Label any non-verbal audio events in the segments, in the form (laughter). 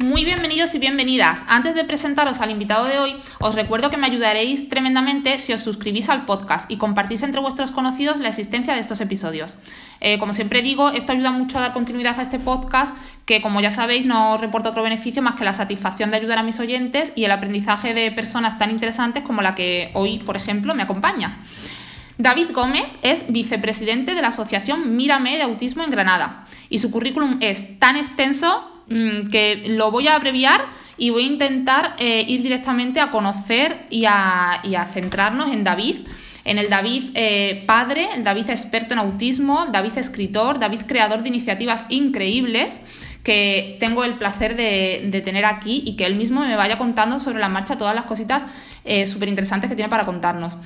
Muy bienvenidos y bienvenidas. Antes de presentaros al invitado de hoy, os recuerdo que me ayudaréis tremendamente si os suscribís al podcast y compartís entre vuestros conocidos la existencia de estos episodios. Eh, como siempre digo, esto ayuda mucho a dar continuidad a este podcast que, como ya sabéis, no reporta otro beneficio más que la satisfacción de ayudar a mis oyentes y el aprendizaje de personas tan interesantes como la que hoy, por ejemplo, me acompaña. David Gómez es vicepresidente de la Asociación Mírame de Autismo en Granada y su currículum es tan extenso que lo voy a abreviar y voy a intentar eh, ir directamente a conocer y a, centrarnos en David, en el David eh, padre, el David experto en autismo, David escritor, David creador de iniciativas increíbles que tengo el placer de, tener aquí y que él mismo me vaya contando sobre la marcha todas las cositas eh, súper interesantes que tiene para contarnos.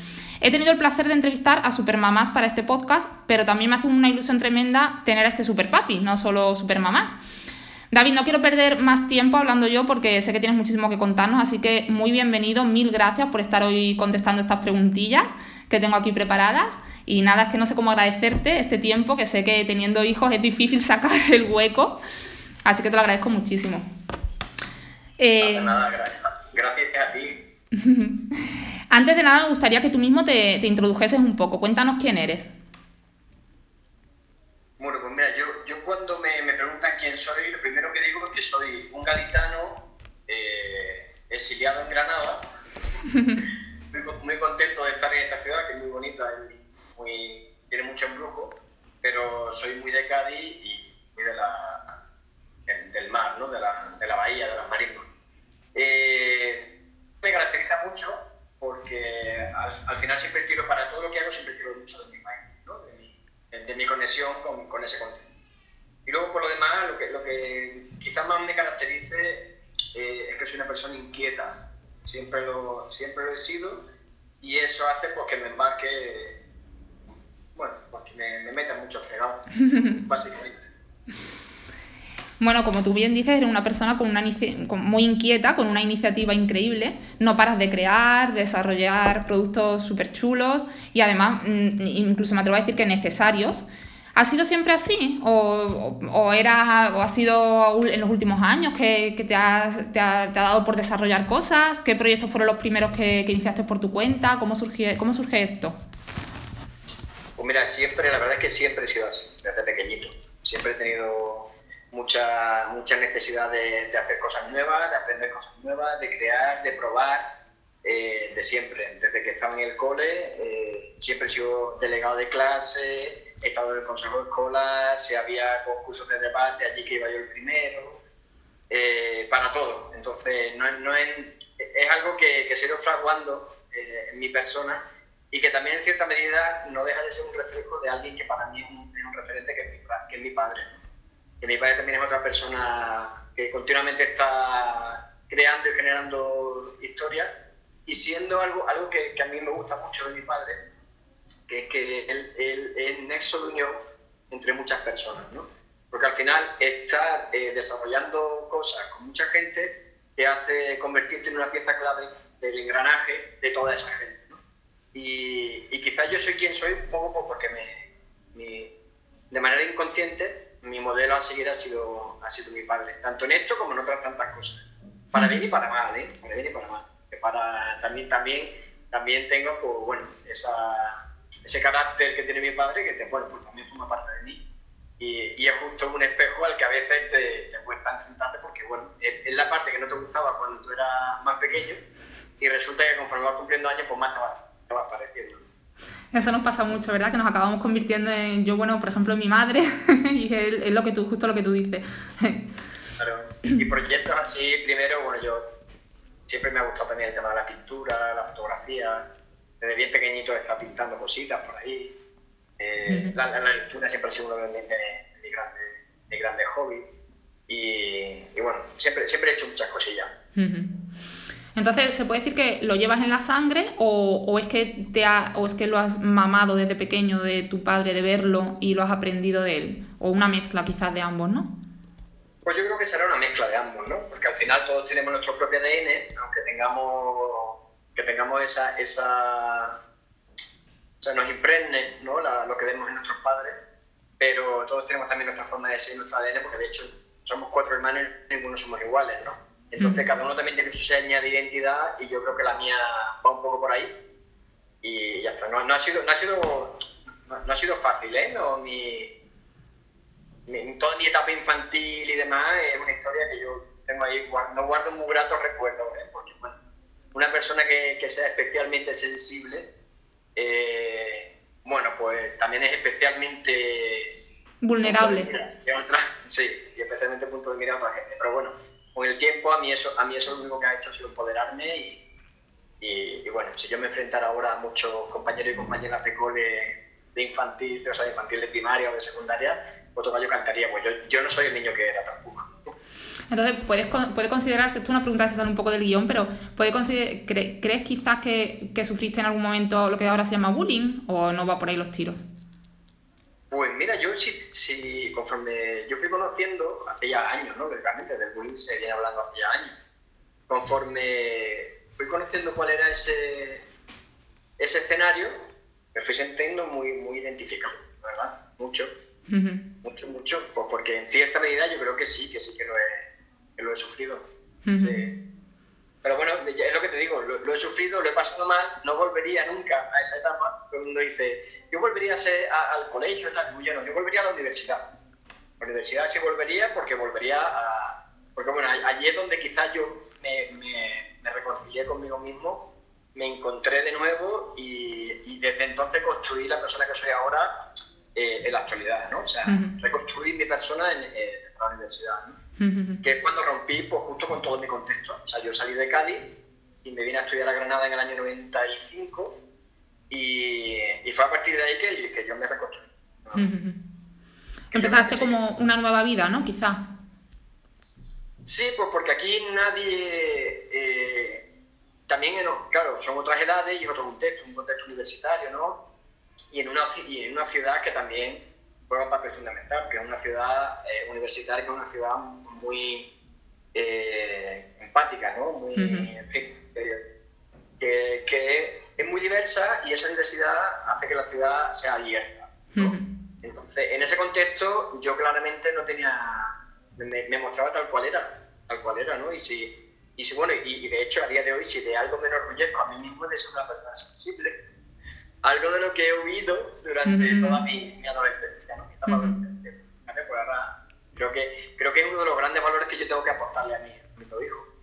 He tenido el placer de entrevistar a supermamás para este podcast, pero también me hace una ilusión tremenda tener a este superpapi, no solo supermamás. David, no quiero perder más tiempo hablando yo porque sé que tienes muchísimo que contarnos, así que muy bienvenido, mil gracias por estar hoy contestando estas preguntillas que tengo aquí preparadas. Y nada, es que no sé cómo agradecerte este tiempo, que sé que teniendo hijos es difícil sacar (laughs) el hueco, así que te lo agradezco muchísimo. Eh... Nada, gracias. gracias a ti. (laughs) Antes de nada, me gustaría que tú mismo te, te introdujeses un poco. Cuéntanos quién eres. Bueno, pues mira, yo, yo cuando me, me, quién soy, lo primero que digo es que soy un gaditano eh, exiliado en Granada. (laughs) muy, muy, contento de estar en esta ciudad, que es muy bonita muy, tiene mucho embrujo, pero soy muy de Cádiz y muy de la, del, mar, ¿no? de, la, de la bahía, de los marismas. Eh, me caracteriza mucho porque al, al, final siempre tiro para todo lo que hago, siempre tiro mucho de mi país de mi conexión con, con, ese contenido. Y luego, por lo demás, lo que, lo que quizás más me caracterice eh, es que soy una persona inquieta. Siempre lo, siempre lo he sido y eso hace pues, que me embarque, bueno, pues, que me, me meta mucho fregado, (laughs) básicamente. Bueno, como tú bien dices, eres una persona con una muy inquieta, con una iniciativa increíble. No paras de crear, desarrollar productos súper chulos y además, mm, incluso me atrevo a decir que necesarios. ¿Ha sido siempre así? ¿O, o, era, o ha sido en los últimos años que, que te, has, te, ha, te, ha, dado por desarrollar cosas? ¿Qué proyectos fueron los primeros que, que iniciaste por tu cuenta? ¿Cómo surge, ¿Cómo surge esto? Pues mira, siempre, la verdad es que siempre he sido así, desde pequeñito. Siempre he tenido mucha, mucha necesidad de, de, hacer cosas nuevas, de aprender cosas nuevas, de crear, de probar, eh, de siempre. Desde que estaba en el cole, eh, siempre he sido delegado de clase, he estado en el consejo escolar, si había concursos de debate, allí que iba yo el primero, eh, para todo. Entonces, no, no es, es, algo que, que se ha ido fraguando en mi persona y que también en cierta medida no deja de ser un reflejo de alguien que para mí es un, es un referente que es mi, que es mi padre que mi padre también es otra persona que continuamente está creando y generando historias y siendo algo, algo que, que, a mí me gusta mucho de mi padre, que es que él, él es nexo de unión entre muchas personas, ¿no? Porque al final estar eh, desarrollando cosas con mucha gente te hace convertirte en una pieza clave del engranaje de toda esa gente, ¿no? Y, y quizás yo soy quien soy un poco porque me, me, de manera inconsciente mi modelo a seguir ha sido, ha sido mi padre, tanto en esto como en otras tantas cosas. Para bien y para mal, ¿eh? Para bien y para mal. Para, también, también, también tengo, pues, bueno, esa, ese carácter que tiene mi padre, que te, bueno, pues también forma parte de mí. Y, y, es justo un espejo al que a veces te, te cuesta enfrentarte porque, bueno, es, la parte que no te gustaba cuando tú eras más pequeño y resulta que conforme vas cumpliendo años, pues más te vas, te vas pareciendo. Eso nos pasa mucho, ¿verdad? Que nos acabamos convirtiendo en, yo, bueno, por ejemplo, en mi madre, (laughs) y es, lo que tú, justo lo que tú dices. Claro. Y proyectos así, primero, bueno, yo siempre me ha gustado también el tema de la pintura, la fotografía. Desde bien pequeñito he estado pintando cositas por ahí. Eh, la, la, lectura siempre ha sido uno de, mis grandes, de grandes hobbies. Y, y, bueno, siempre, siempre he hecho muchas cosillas. Entonces, ¿se puede decir que lo llevas en la sangre o, o es, que te o es que lo has mamado desde pequeño de tu padre, de verlo y lo has aprendido de él? O una mezcla quizás de ambos, ¿no? Pues yo creo que será una mezcla de ambos, ¿no? Porque al final todos tenemos nuestro propio ADN, aunque tengamos, que tengamos esa, esa o sea, nos impregne ¿no? La, lo que vemos en nuestros padres, pero todos tenemos también nuestra forma de ser, nuestro ADN, porque de hecho somos cuatro hermanos y ninguno somos iguales, ¿no? Entonces cada uno también tiene su seña de identidad y yo creo que la mía va un poco por ahí. Y ya está, no, ha, sido, no, ha, sido, no, ha sido fácil, ¿eh? No, mi, toda mi etapa infantil y demás es una historia que yo tengo ahí, no guardo muy gratos recuerdos, ¿eh? porque bueno, una persona que, que sea especialmente sensible, eh, bueno, pues también es especialmente vulnerable. sí, y especialmente punto de mira a otra gente. Pero bueno, con el tiempo a mí eso, a mí eso lo único que ha hecho ha sido empoderarme y, y, bueno, si yo me enfrentara ahora a muchos compañeros y compañeras de cole de infantil, o sea, de infantil de primaria o de secundaria, otro gallo cantaría, pues yo, yo no soy el niño que era tampoco. Entonces, ¿puedes, puede considerarse, esto es una pregunta que se sale un poco del guion, pero ¿puede ¿crees quizás que, que, sufriste en algún momento lo que ahora se llama bullying o no va por ahí los tiros? Pues mira, yo sí, si, conforme yo fui conociendo, hace ya años, ¿no? Realmente del bullying se viene hablando hace ya años. Conforme fui conociendo cuál era ese, ese escenario, me fui sintiendo muy, muy identificado, ¿verdad? Mucho, mucho, mucho, pues porque en cierta medida yo creo que sí, que sí que lo he, que lo he sufrido. sí. Pero bueno, es lo que te digo, lo, he sufrido, lo he pasado mal, no volvería nunca a esa etapa. Todo el mundo dice, yo volvería a ser, al colegio, tal, yo no, yo volvería a la universidad. La universidad sí volvería porque volvería a... Porque bueno, allí es donde quizás yo me, me, me reconcilié conmigo mismo, me encontré de nuevo y, y, desde entonces construí la persona que soy ahora eh, en la actualidad, ¿no? O sea, reconstruí mi persona en, en la universidad, ¿no? que es cuando rompí pues, justo con todo mi contexto. O sea, yo salí de Cádiz y me vine a estudiar a Granada en el año 95 y, y fue a partir de ahí que, que yo me reconstruí. Empezaste como una nueva vida, ¿no? Quizá. Sí, pues porque aquí nadie... Eh, también, claro, son otras edades y es otro contexto, un contexto universitario, ¿no? Y en una, y en una ciudad que también juega un papel fundamental, que es una ciudad eh, universitaria, que es una ciudad muy eh, empática, ¿no? Muy, en fin, que, que, es muy diversa y esa diversidad hace que la ciudad sea abierta. Entonces, en ese contexto, yo claramente no tenía, me, mostraba tal cual era, tal cual era, ¿no? Y si, y si bueno, y, de hecho, a día de hoy, si de algo me enorgullezco a mí mismo de ser una persona sensible, algo de lo que he oído durante toda mi, mi adolescencia, ¿no? Mi creo que, creo que es uno de los grandes valores que yo tengo que aportarle a mi, a mi hijo.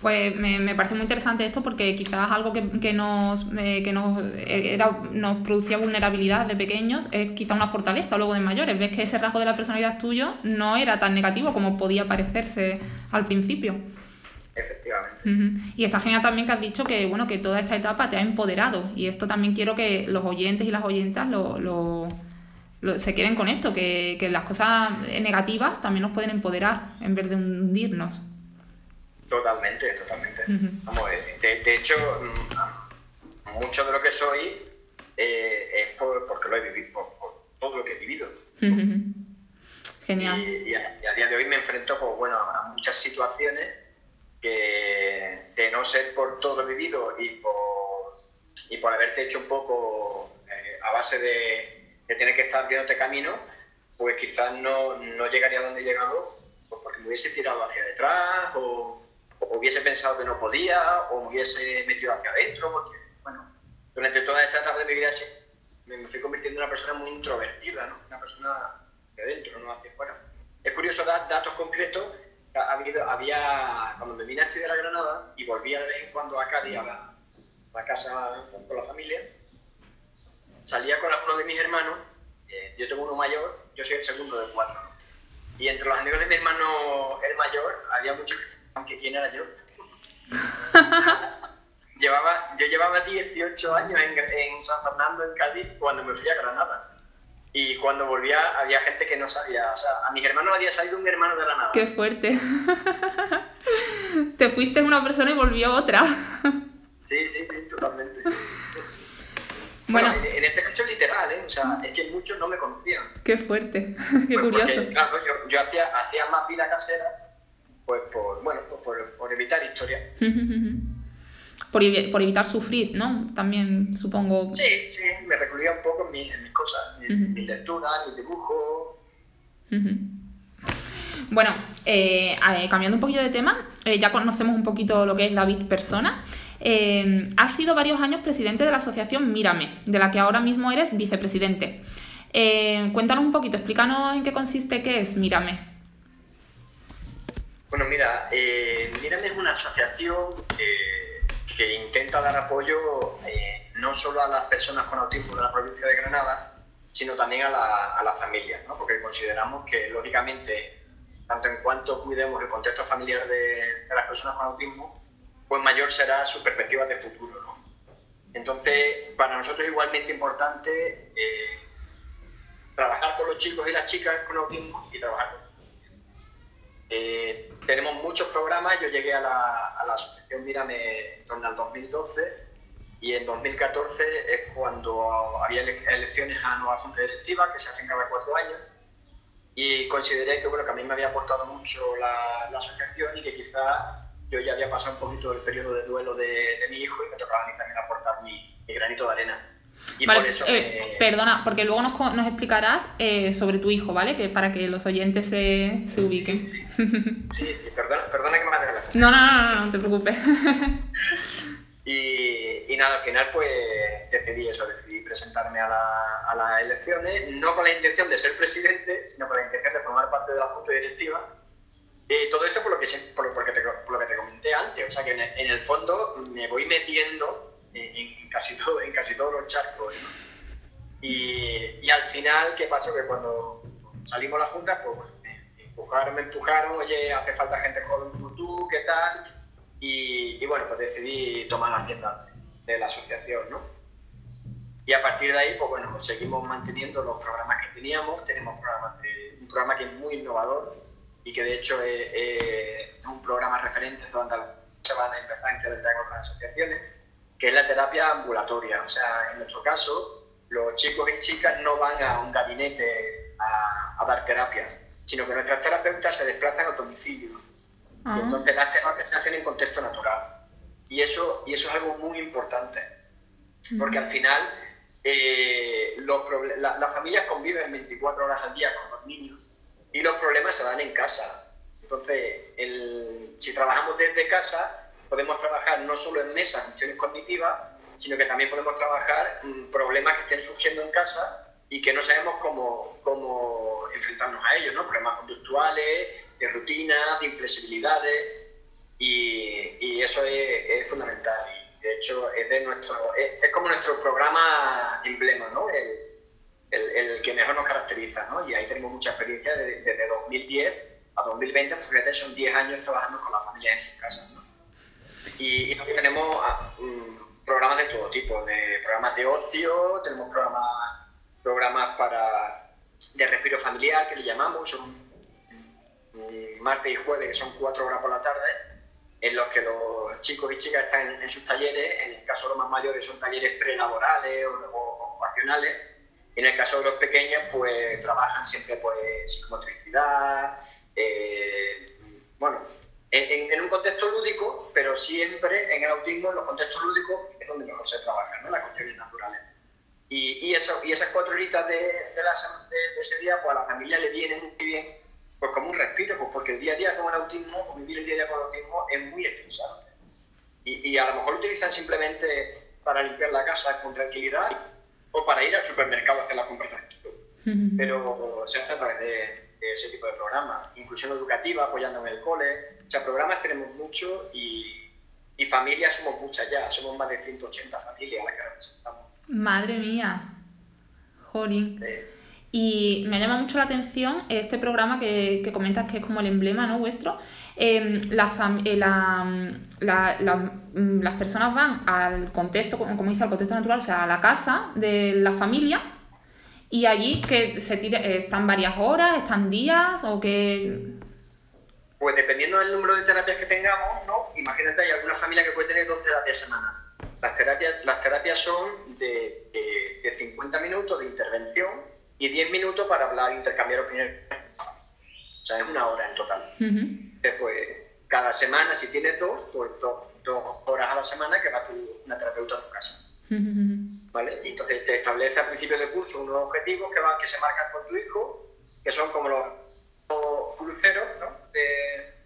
Pues me, me, parece muy interesante esto porque quizás algo que, que nos, eh, que nos, eh, era, nos producía vulnerabilidad de pequeños es quizás una fortaleza luego de mayores. Ves que ese rasgo de la personalidad tuyo no era tan negativo como podía parecerse al principio. Efectivamente. Y está genial también que has dicho que, bueno, que toda esta etapa te ha empoderado. Y esto también quiero que los oyentes y las oyentas lo, lo, se queden con esto, que, que, las cosas negativas también nos pueden empoderar en vez de hundirnos. Totalmente, totalmente. Vamos, de, de, hecho, mm, mucho de lo que soy eh, es por, porque lo he vivido, por, todo lo que he vivido. Genial. Y, a, y, a, día de hoy me enfrento pues, bueno, a muchas situaciones que de no ser por todo lo vivido y por, y por haberte hecho un poco eh, a base de, de, tener que estar viéndote camino, pues quizás no, no llegaría a donde he llegado pues porque me hubiese tirado hacia detrás o, hubiese pensado que no podía o me hubiese metido hacia adentro, porque, bueno, durante toda esa etapa de mi vida me, fui convirtiendo en una persona muy introvertida, ¿no? Una persona de adentro, no hacia afuera. Es curioso dar datos concretos había, cuando me vine a estudiar a Granada y volvía de vez en cuando a Cádiz a la, casa con la familia, salía con alguno de mis hermanos, eh, yo tengo uno mayor, yo soy el segundo de cuatro, y entre los amigos de mi hermano el mayor había muchos aunque quién era yo. (laughs) llevaba, yo llevaba 18 años en, en San Fernando, en Cádiz, cuando me fui a Granada. Y cuando volvía había gente que no sabía, o sea, a mis hermanos había salido un hermano de la nada. Qué fuerte. (laughs) Te fuiste una persona y volvió otra. sí, sí, sí, totalmente. Bueno, en, este caso literal, ¿eh? O sea, es que muchos no me conocían. Qué fuerte, (laughs) qué pues curioso. claro, yo, yo hacía, hacía más vida casera, pues por, bueno, pues por, por evitar historias (laughs) por, por, evitar sufrir, ¿no? También supongo. Sí, sí, me recluía un poco en, mis cosas, mi, lectura, mi dibujo. Bueno, eh, cambiando un poquito de tema, eh, ya conocemos un poquito lo que es David persona. Eh, has sido varios años presidente de la asociación Mírame, de la que ahora mismo eres vicepresidente. cuéntanos un poquito, explícanos en qué consiste, qué es Mírame. Bueno, mira, Mírame es una asociación que intenta dar apoyo no solo a las personas con autismo de la provincia de Granada, sino también a la, a familia, ¿no? porque consideramos que, lógicamente, tanto en cuanto cuidemos el contexto familiar de, las personas con autismo, pues mayor será su perspectiva de futuro. Entonces, para nosotros es igualmente importante eh, trabajar con los chicos y las chicas con autismo y trabajar con familias. Eh, tenemos muchos programas, yo llegué a la, a la asociación Mírame en torno al 2012 y en 2014 es cuando había elecciones a nueva junta directiva que se hacen cada cuatro años y consideré que, bueno, que a mí me había aportado mucho la, asociación y que quizá yo ya había pasado un poquito el periodo de duelo de mi hijo y me tocaba a mí también aportar mi, granito de arena. Y por eso eh, Perdona, porque luego nos, nos explicarás eh, sobre tu hijo, ¿vale? Que para que los oyentes se, se ubiquen. Sí, (laughs) sí, sí, perdona, perdona que me adelante. No, no, no, no, no te preocupes. (laughs) Y, nada, al final pues decidí eso, decidí presentarme a, las elecciones, no con la intención de ser presidente, sino con la intención de formar parte de la Junta Directiva. Y todo esto por lo que, por, porque te, por lo que te comenté antes, o sea que en el, fondo me voy metiendo en, casi, todo, en casi todos los charcos. Y, y, al final, ¿qué pasó? Que cuando salimos a la Junta, pues me empujaron, me empujaron, oye, hace falta gente joven como tú, ¿qué tal? Y, bueno, pues decidí tomar la rienda de la asociación, ¿no? Y a partir de ahí, pues bueno, pues seguimos manteniendo los programas que teníamos. Tenemos programas un programa que es muy innovador y que de hecho es, un programa referente donde se van a empezar a implementar en otras asociaciones, que es la terapia ambulatoria. O sea, en nuestro caso, los chicos y chicas no van a un gabinete a, a dar terapias, sino que nuestras terapeutas se desplazan a domicilio Ah. entonces las terapias se hacen en contexto natural. Y eso, y eso es algo muy importante, porque al final eh, las familias conviven 24 horas al día con los niños y los problemas se dan en casa. Entonces, si trabajamos desde casa, podemos trabajar no solo en mesas, funciones cognitivas, sino que también podemos trabajar problemas que estén surgiendo en casa y que no sabemos cómo, cómo enfrentarnos a ellos, ¿no? Problemas conductuales, de rutinas, de inflexibilidades, y, y eso es, es, fundamental. Y de hecho, es, de nuestro, es, como nuestro programa emblema, ¿no? El, el, el, que mejor nos caracteriza, ¿no? Y ahí tenemos mucha experiencia desde, desde 2010 a 2020, pues fíjate, son 10 años trabajando con las familias en sus casas, ¿no? Y, y tenemos ah, mm, programas de todo tipo, de programas de ocio, tenemos programas, programas para de respiro familiar, que le llamamos, son martes y jueves, que son cuatro horas por la tarde, en los que los chicos y chicas están en, sus talleres, en el caso de los más mayores son talleres prelaborales o, ocupacionales, y en el caso de los pequeños pues trabajan siempre pues psicomotricidad, eh, bueno, en, un contexto lúdico, pero siempre en el autismo, en los contextos lúdicos, es donde mejor se trabaja, ¿no? las cuestiones naturales. Y, y, eso, y esas cuatro horitas de, de, de, ese día, pues a la familia le vienen muy bien pues como un respiro, pues porque el día a día con el autismo, o vivir el día a día con el autismo es muy estresante. Y, y a lo mejor lo utilizan simplemente para limpiar la casa con tranquilidad o para ir al supermercado a hacer la compra tranquilo. Pero se hace a través de, ese tipo de programas. Inclusión educativa, apoyando en el cole. O sea, programas tenemos mucho y, y familias somos muchas ya. Somos más de 180 familias las que representamos. Madre mía. Jolín. Y me llama mucho la atención este programa que, que comentas que es como el emblema ¿no? vuestro. Em, eh, mm, las personas van al contexto, como dice, al contexto natural, o sea, a la casa de la familia y allí que se tire, están varias horas, están días o que... Pues dependiendo del número de terapias que tengamos, ¿no? Imagínate, hay alguna familia que puede tener dos terapias semanales. Las terapias, las terapias son de, de, de 50 minutos de intervención y 10 minutos para hablar, intercambiar opiniones. O sea, es una hora en total. Después, cada semana, si tienes dos, pues dos, horas a la semana que va tu, una terapeuta a tu casa. ¿Vale? Y entonces te establece al principio del curso unos objetivos que, van, que se marcan con tu hijo, que son como los cruceros, ¿no?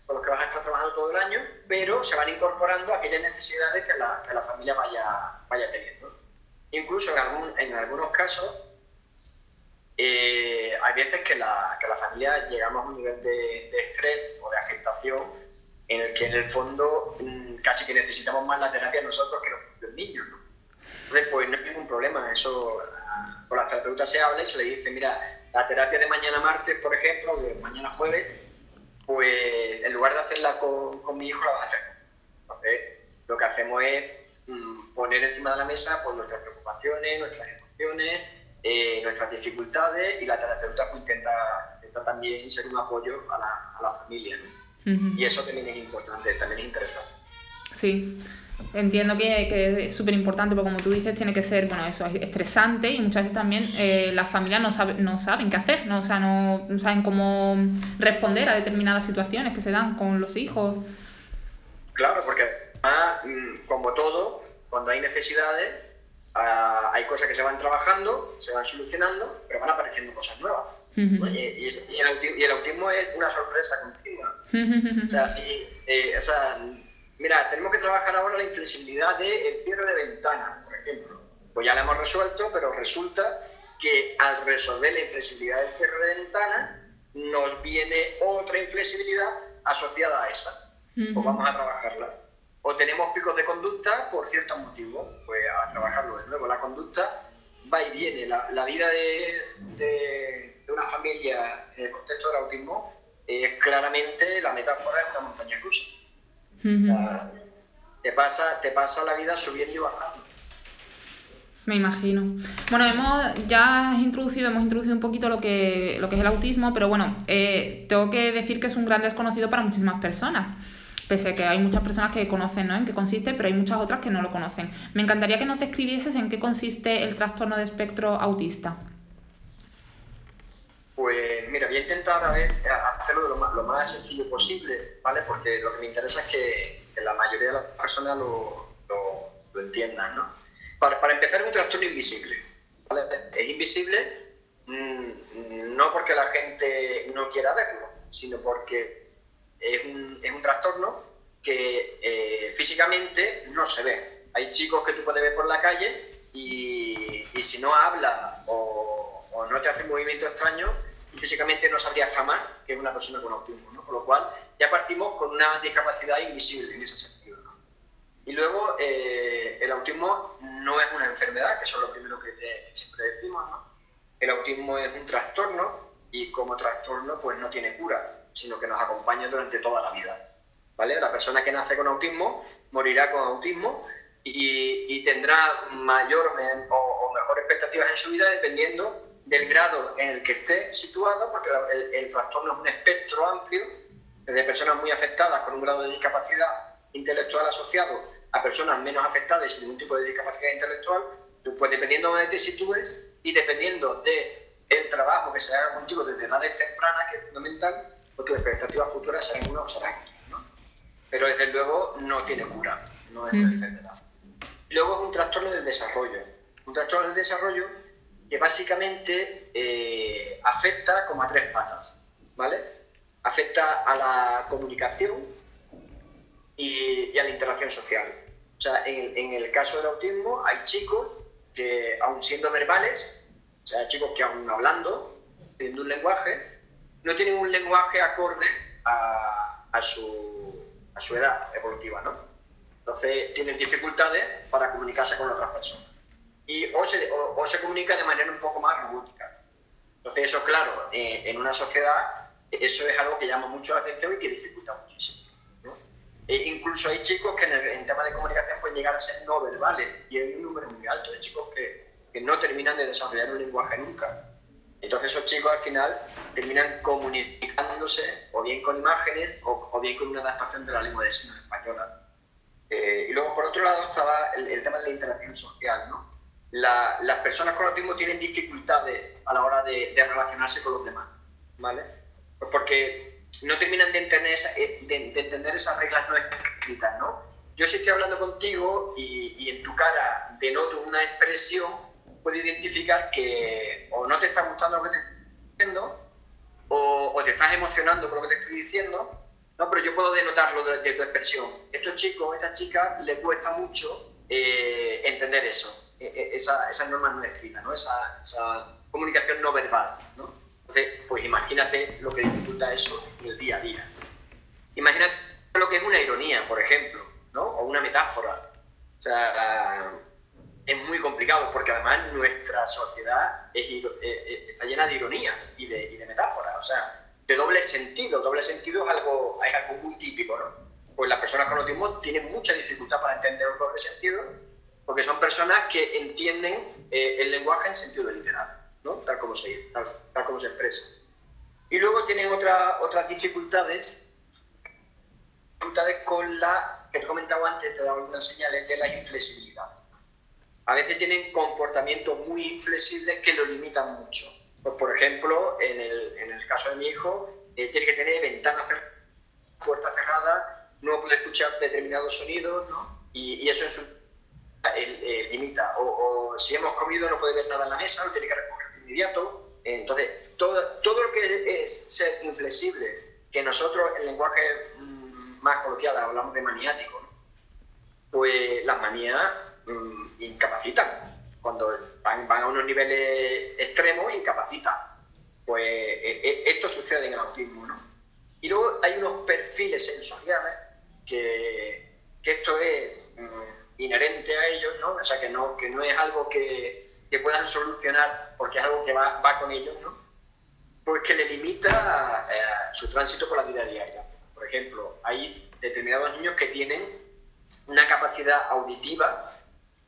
con los que vas a estar trabajando todo el año, pero se van incorporando aquellas necesidades que la, que la familia vaya, vaya teniendo. Incluso en, algún, en algunos casos, eh, hay veces que la, que la, familia llegamos a un nivel de, de, estrés o de afectación en el que en el fondo mm, casi que necesitamos más la terapia nosotros que los, niños. ¿no? Entonces, pues no hay ningún problema, eso con las terapeutas se habla y se le dice, mira, la terapia de mañana martes, por ejemplo, de mañana jueves, pues en lugar de hacerla con, con mi hijo, la vas a hacer. Entonces, lo que hacemos es mmm, poner encima de la mesa pues, nuestras preocupaciones, nuestras emociones, eh, nuestras dificultades y la terapeuta pues, intenta, intenta, también ser un apoyo a la, a la familia. ¿no? Uh -huh. Y eso también es importante, también es interesante. Sí. Entiendo que, que es súper importante, porque como tú dices, tiene que ser, bueno, eso, estresante y muchas veces también eh, las familias no, sabe, no saben qué hacer, ¿no? O sea, no saben cómo responder a determinadas situaciones que se dan con los hijos. Claro, porque ah, como todo, cuando hay necesidades, ah, hay cosas que se van trabajando, se van solucionando, pero van apareciendo cosas nuevas. Uh -huh. y, y, y, el autismo, y, el autismo, es una sorpresa continua. Uh -huh. o sea, eh, o sea Mira, tenemos que trabajar ahora la inflexibilidad del cierre de ventanas, por ejemplo. Pues ya la hemos resuelto, pero resulta que al resolver la inflexibilidad del cierre de ventanas, nos viene otra inflexibilidad asociada a esa. Uh -huh. Pues vamos a trabajarla. O tenemos picos de conducta por ciertos motivos, pues a trabajarlo de nuevo. La conducta va y viene. La, la vida de, de, de, una familia en el contexto del autismo es claramente la metáfora de una montaña rusa. Uh -huh. te, pasa, te pasa la vida subiendo y bajando. Me imagino. Bueno, hemos ya has introducido, hemos introducido un poquito lo que, lo que es el autismo, pero bueno, eh, tengo que decir que es un gran desconocido para muchísimas personas. Pese a que hay muchas personas que conocen ¿no? en qué consiste, pero hay muchas otras que no lo conocen. Me encantaría que nos describieses en qué consiste el trastorno de espectro autista. Pues mira, voy a intentar a ver, hacerlo lo más, lo más, sencillo posible, ¿vale? Porque lo que me interesa es que, la mayoría de las personas lo, lo, lo entiendan, ¿no? Para, para, empezar, es un trastorno invisible, ¿vale? Es invisible mmm, no porque la gente no quiera verlo, sino porque es un, es un trastorno que eh, físicamente no se ve. Hay chicos que tú puedes ver por la calle y, y si no habla o, o no te hace un movimiento extraño, físicamente no sabría jamás que es una persona con autismo, ¿no? Con lo cual ya partimos con una discapacidad invisible en ese sentido, ¿no? Y luego eh, el autismo no es una enfermedad, que eso es lo primero que siempre decimos, ¿no? El autismo es un trastorno y como trastorno pues no tiene cura, sino que nos acompaña durante toda la vida, ¿vale? La persona que nace con autismo morirá con autismo y, y tendrá mayor o, o mejor expectativas en su vida dependiendo del grado en el que esté situado, porque el, el, trastorno es un espectro amplio, de personas muy afectadas con un grado de discapacidad intelectual asociado a personas menos afectadas sin ningún tipo de discapacidad intelectual, pues dependiendo de te sitúes y dependiendo del de trabajo que se haga contigo desde edades tempranas, que es fundamental, pues tus expectativas futuras serán unas o serán ¿no? Pero desde luego no tiene cura, no es enfermedad. Luego es un trastorno del desarrollo. Un trastorno del desarrollo que básicamente eh, afecta como a tres patas, ¿vale? Afecta a la comunicación y, y a la interacción social. O sea, en, en, el caso del autismo hay chicos que, aun siendo verbales, o sea, chicos que aún hablando, teniendo un lenguaje, no tienen un lenguaje acorde a, a, su, a su edad evolutiva, ¿no? Entonces tienen dificultades para comunicarse con otras personas y o se, o, o se comunica de manera un poco más robótica. Entonces eso, claro, eh, en una sociedad eso es algo que llama mucho la atención y que dificulta muchísimo. ¿no? E incluso hay chicos que en, el, en tema de comunicación pueden llegar a ser no verbales y hay un número muy alto de chicos que, que no terminan de desarrollar un lenguaje nunca. Entonces esos chicos al final terminan comunicándose o bien con imágenes o, o bien con una adaptación de la lengua de signos española. Eh, y luego por otro lado estaba el, el tema de la interacción social, ¿no? La, las personas con autismo tienen dificultades a la hora de, de relacionarse con los demás, ¿vale? Pues porque no terminan de entender, esa, eh, de, de entender esas reglas no escritas, ¿no? Yo si estoy hablando contigo y, y, en tu cara denoto una expresión, puedo identificar que o no te está gustando lo que te estoy diciendo, O, te estás emocionando por lo que te estoy diciendo, ¿no? Pero yo puedo denotarlo de, tu expresión. Estos chicos, estas chicas, les cuesta mucho eh, entender eso, e, e, esa, esas normas no escritas, ¿no? Esa, esa, comunicación no verbal, ¿no? Entonces, pues imagínate lo que dificulta eso en el día a día. Imagínate lo que es una ironía, por ejemplo, ¿no? O una metáfora. O sea, es muy complicado porque además nuestra sociedad eh, eh, está llena de ironías y de, y de, metáforas, o sea, de doble sentido. Doble sentido es algo, es algo muy típico, ¿no? Pues las personas con autismo tienen mucha dificultad para entender un doble sentido porque son personas que entienden eh, el lenguaje en sentido literal, ¿no? Tal como se, tal, como se expresa. Y luego tienen otra, otras dificultades, dificultades con la que te he comentado antes, te he dado algunas señales de la inflexibilidad a veces tienen comportamientos muy inflexibles que lo limitan mucho. Pues, por ejemplo, en el, en el, caso de mi hijo, eh, tiene que tener ventanas cerradas, puertas cerradas, no puede escuchar determinados sonidos, ¿no? Y, eso en su eh, limita. O, si hemos comido no puede ver nada en la mesa, lo tiene que recoger de inmediato. Entonces, todo, todo lo que es ser inflexible, que nosotros en lenguaje mm, más coloquial hablamos de maniático, pues las manías Mm, incapacitan. Cuando van, a unos niveles extremos, incapacitan. Pues e, e, esto sucede en el autismo, ¿no? Y luego hay unos perfiles sensoriales que, esto es mm, inherente a ellos, ¿no? O sea, que no, que no es algo que, puedan solucionar porque es algo que va, con ellos, ¿no? Pues que le limita eh, su tránsito por la vida diaria. Por ejemplo, hay determinados niños que tienen una capacidad auditiva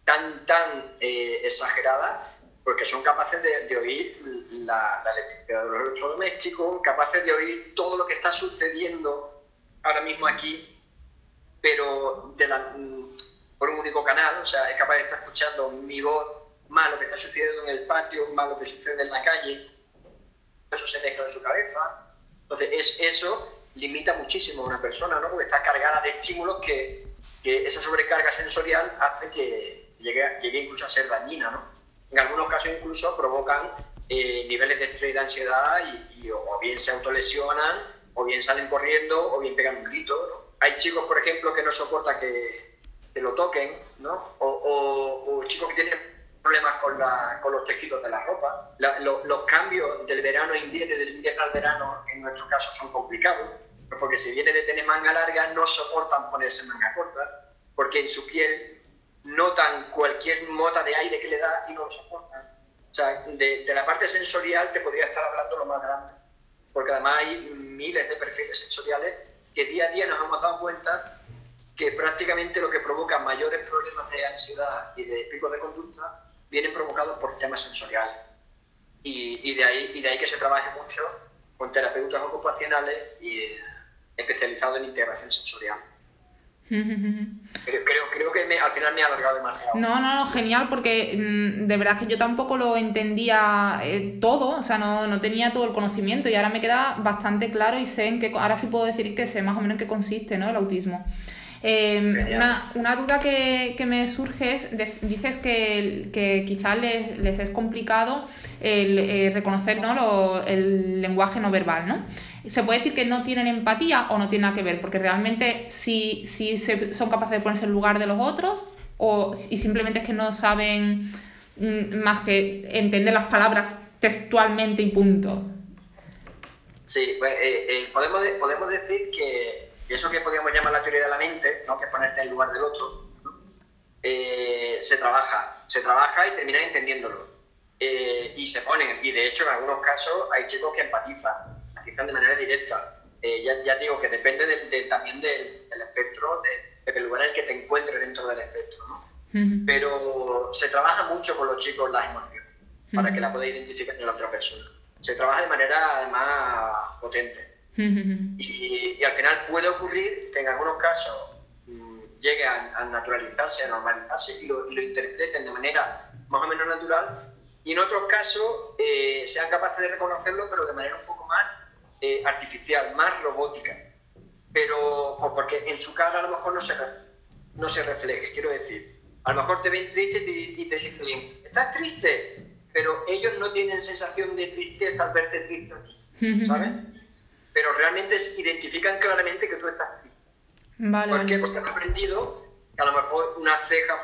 tan, tan eh, exagerada, porque son capaces de, oír la, electricidad de los electrodomésticos, capaces de oír todo lo que está sucediendo ahora mismo aquí, pero de por un único canal, o sea, es capaz de estar escuchando mi voz, más lo que está sucediendo en el patio, más lo que sucede en la calle, eso se mezcla en su cabeza. Entonces, es, eso limita muchísimo a una persona, ¿no? Porque está cargada de estímulos que, que esa sobrecarga sensorial hace que, llegue, llegue incluso a ser dañina, ¿no? En algunos casos incluso provocan eh, niveles de estrés y de ansiedad y, o bien se autolesionan, o bien salen corriendo, o bien pegan un grito. Hay chicos, por ejemplo, que no soportan que, que lo toquen, ¿no? O, chicos que tienen problemas con, la, con los tejidos de la ropa. los cambios del verano a invierno y del invierno al verano, en nuestro caso, son complicados, porque si viene de tener manga larga, no soportan ponerse manga corta, porque en su piel notan cualquier mota de aire que le da y no lo soportan. O sea, de, la parte sensorial te podría estar hablando lo más grande, porque además hay miles de perfiles sensoriales que día a día nos hemos dado cuenta que prácticamente lo que provoca mayores problemas de ansiedad y de pico de conducta vienen provocados por temas sensoriales. Y, de, ahí, y de ahí que se trabaje mucho con terapeutas ocupacionales y eh, especializados en integración sensorial. (laughs) Creo, creo, que al final me ha alargado demasiado. No, no, no, genial, porque mm, de verdad que yo tampoco lo entendía eh, todo, o sea, no, no, tenía todo el conocimiento y ahora me queda bastante claro y sé en qué, ahora sí puedo decir que sé más o menos en qué consiste ¿no? el autismo. Em, una, una, duda que, que, me surge es, dices que, que quizás les, les, es complicado el, eh, reconocer ¿no? Lo, el lenguaje no verbal, ¿no? se puede decir que no tienen empatía o no tiene nada que ver, porque realmente si, si son capaces de ponerse en lugar de los otros o y simplemente es que no saben mm, más que entender las palabras textualmente y punto. Sí, pues, eh, eh, podemos, podemos decir que eso que podríamos llamar la teoría de la mente, ¿no? que es ponerte en lugar del otro, eh, se trabaja, se trabaja y termina entendiéndolo. y se ponen, y de hecho en algunos casos hay chicos que empatizan, de manera directa. Eh, ya, ya, digo que depende también del, espectro, del lugar en el que te encuentres dentro del espectro. ¿no? Pero se trabaja mucho con los chicos las emociones, para que la pueda identificar en la otra persona. Se trabaja de manera además potente. Y, al final puede ocurrir que en algunos casos mm, llegue a, naturalizarse, a normalizarse y lo, y lo interpreten de manera más o menos natural y en otros casos eh, sean capaces de reconocerlo, pero de manera un poco más eh, artificial, más robótica. Pero pues porque en su cara a lo mejor no se, no se refleje, quiero decir. A lo mejor te ven triste y te dicen, ¿estás triste? Pero ellos no tienen sensación de tristeza al verte triste aquí. ¿sabes? Pero realmente identifican claramente que tú estás triste. Vale, ¿Por qué? Porque han aprendido que a lo mejor una ceja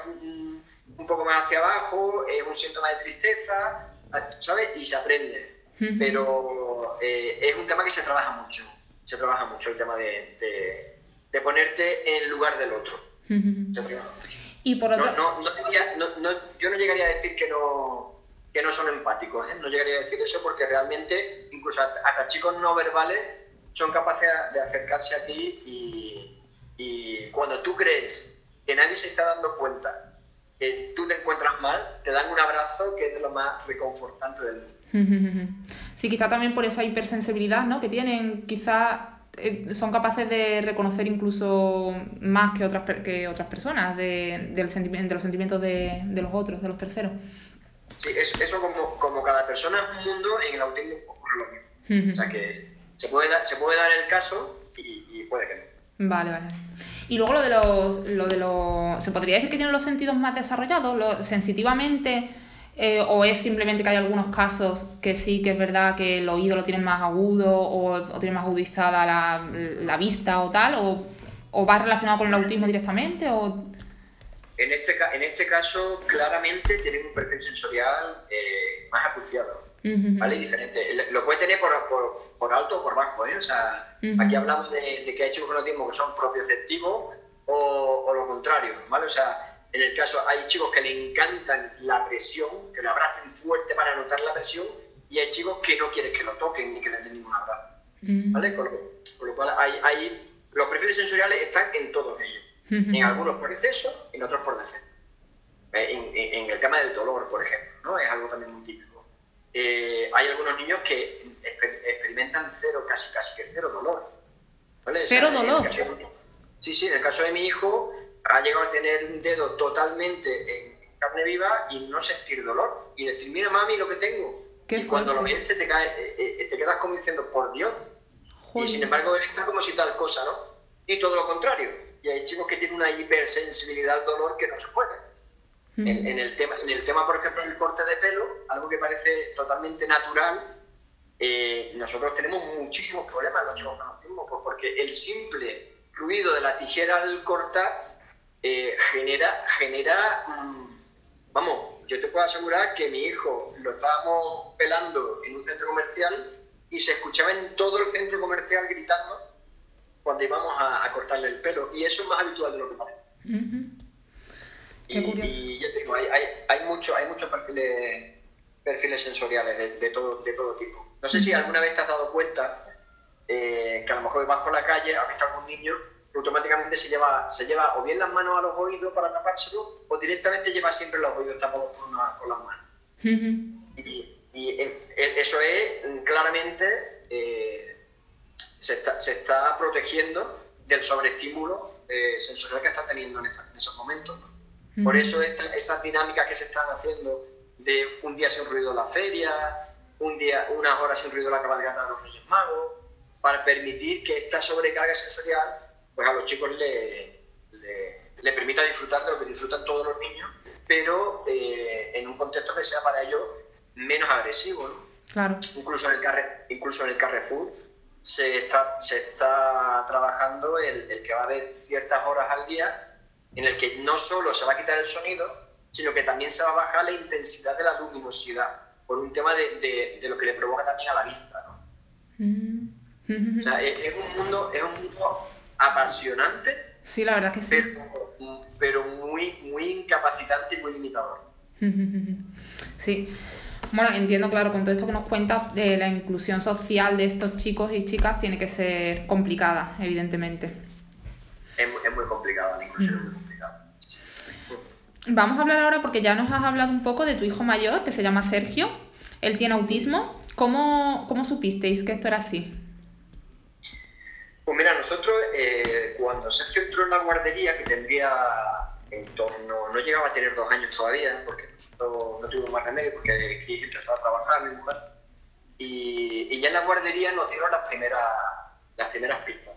un poco más hacia abajo es un síntoma de tristeza, ¿sabes? Y se aprende. Pero eh, es un tema que se trabaja mucho. Se trabaja mucho el tema de, de, ponerte en lugar del otro. Se trabaja mucho. Y por otro... no, no, yo no llegaría a decir que no, que no son empáticos, ¿eh? no llegaría a decir eso porque realmente incluso hasta chicos no verbales son capaces de acercarse a ti y, y cuando tú crees que nadie se está dando cuenta que tú te encuentras mal, te dan un abrazo que es de lo más reconfortante del mundo. (laughs) Sí, quizá también por esa hipersensibilidad ¿no? que tienen, quizá eh, son capaces de reconocer incluso más que otras, que otras personas de, del sentimiento, de los sentimientos de, de, los otros, de los terceros. Sí, eso, eso como, como, cada persona es un mundo, en el autismo ocurre lo mismo. O sea que se puede, dar, se puede dar el caso y, y puede que no. Vale, vale. Y luego lo de los, lo de los... ¿Se podría decir que tienen los sentidos más desarrollados lo, sensitivamente? Eh, ¿O es simplemente que hay algunos casos que sí que es verdad que el oído lo tienen más agudo o, o tienen más agudizada la, la, vista o tal? O, ¿O va relacionado con el autismo directamente? O... En, este, en este caso, claramente tienen un perfil sensorial eh, más acuciado. ¿vale? Diferente. Lo puede tener por, por, por alto o por bajo, ¿eh? O sea, aquí hablamos de, de, que hay chicos con autismo que son propioceptivos o, o lo contrario, ¿vale? O sea, en el caso hay chicos que le encantan la presión, que lo abracen fuerte para notar la presión, y hay chicos que no quieren que lo toquen ni que le den ningún abrazo, ¿vale? Con lo, cual hay, hay, los perfiles sensoriales están en todos ellos, en algunos por exceso, en otros por defecto. Eh, en, en, el tema del dolor, por ejemplo, ¿no? Es algo también muy típico. Eh, hay algunos niños que experimentan cero, casi, casi que cero dolor. ¿Cero dolor? sí, sí, en el caso de mi hijo ha llegado a tener un dedo totalmente en carne viva y no sentir dolor. Y decir, mira mami lo que tengo. y cuando lo ves te, cae, eh, eh, te quedas como diciendo, por Dios. Y sin embargo él está como si tal cosa, ¿no? Y todo lo contrario. Y hay chicos que tienen una hipersensibilidad al dolor que no se puede. En, el tema, en el tema, por ejemplo, del corte de pelo, algo que parece totalmente natural, eh, nosotros tenemos muchísimos problemas los chicos con pues porque el simple ruido de la tijera al cortar eh, genera, genera mm, vamos, yo te puedo asegurar que mi hijo lo estábamos pelando en un centro comercial y se escuchaba en todo el centro comercial gritando cuando íbamos a, cortarle el pelo. Y eso es más habitual de lo que parece. Y, ya te digo, hay, hay, hay, mucho, hay muchos perfiles, perfiles sensoriales de, de, todo, de todo tipo. No sé si alguna vez te has dado cuenta eh, que a lo mejor vas por la calle, has visto a algún niño automáticamente se lleva, se lleva o bien las manos a los oídos para tapárselo o directamente lleva siempre los oídos tapados por, una, las manos. Y, y eh, eh, eso es claramente, se, está, se está protegiendo del sobreestímulo sensorial que está teniendo en, en esos momentos. Por eso esas dinámicas que se están haciendo de un día sin ruido la feria, un día, unas horas sin ruido la cabalgata de los Reyes Magos, para permitir que esta sobrecarga sensorial pues a los chicos le, le, permita disfrutar de lo que disfrutan todos los niños, pero eh, en un contexto que sea para ellos menos agresivo. ¿no? Claro. Incluso, en el Carre, incluso en el Carrefour se está, se está trabajando el, el que va a haber ciertas horas al día en el que no solo se va a quitar el sonido, sino que también se va a bajar la intensidad de la luminosidad, por un tema de, de, lo que le provoca también a la vista. ¿no? Mm. O sea, es, un mundo, es un mundo apasionante. Sí, la verdad que sí. Pero, pero muy, muy incapacitante y muy limitador. (laughs) Sí. Bueno, entiendo, claro, con todo esto que nos cuentas, de la inclusión social de estos chicos y chicas tiene que ser complicada, evidentemente. Es, es muy complicada la inclusión. Vamos a hablar ahora porque ya nos has hablado un poco de tu hijo mayor, que se llama Sergio. Él tiene autismo. ¿Cómo, cómo supisteis que esto era así? Pues mira, nosotros eh, cuando Sergio entró en la guardería, que tendría en torno, no llegaba a tener dos años todavía, porque no, no más remedio, porque Cris empezó a trabajar, mi mujer, y, y, ya en la guardería nos dieron las primeras, las primeras pistas.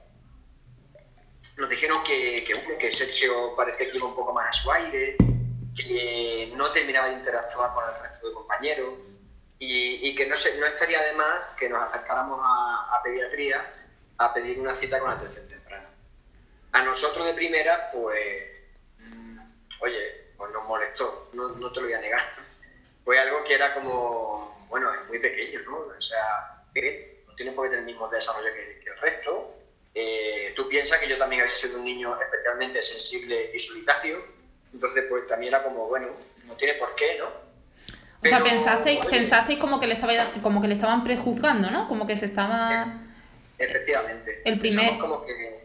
Nos dijeron que, que, que Sergio parecía que iba un poco más a su aire, que no terminaba de interactuar con el resto de compañeros, y, que no, no estaría de más que nos acercáramos a, pediatría a pedir una cita con atención temprana. A nosotros de primera, pues, mm, oye, pues nos molestó, no, no te lo voy a negar. Fue algo que era como, bueno, es muy pequeño, ¿no? O sea, no tiene por qué tener el mismo desarrollo que, el resto. Eh, tú piensas que yo también había sido un niño especialmente sensible y solitario, entonces pues también era como, bueno, no tiene por qué, ¿no? o sea, pensasteis, pensasteis como que le estaba como que le estaban prejuzgando, ¿no? Como que se estaba. Efectivamente. El primer. Como que,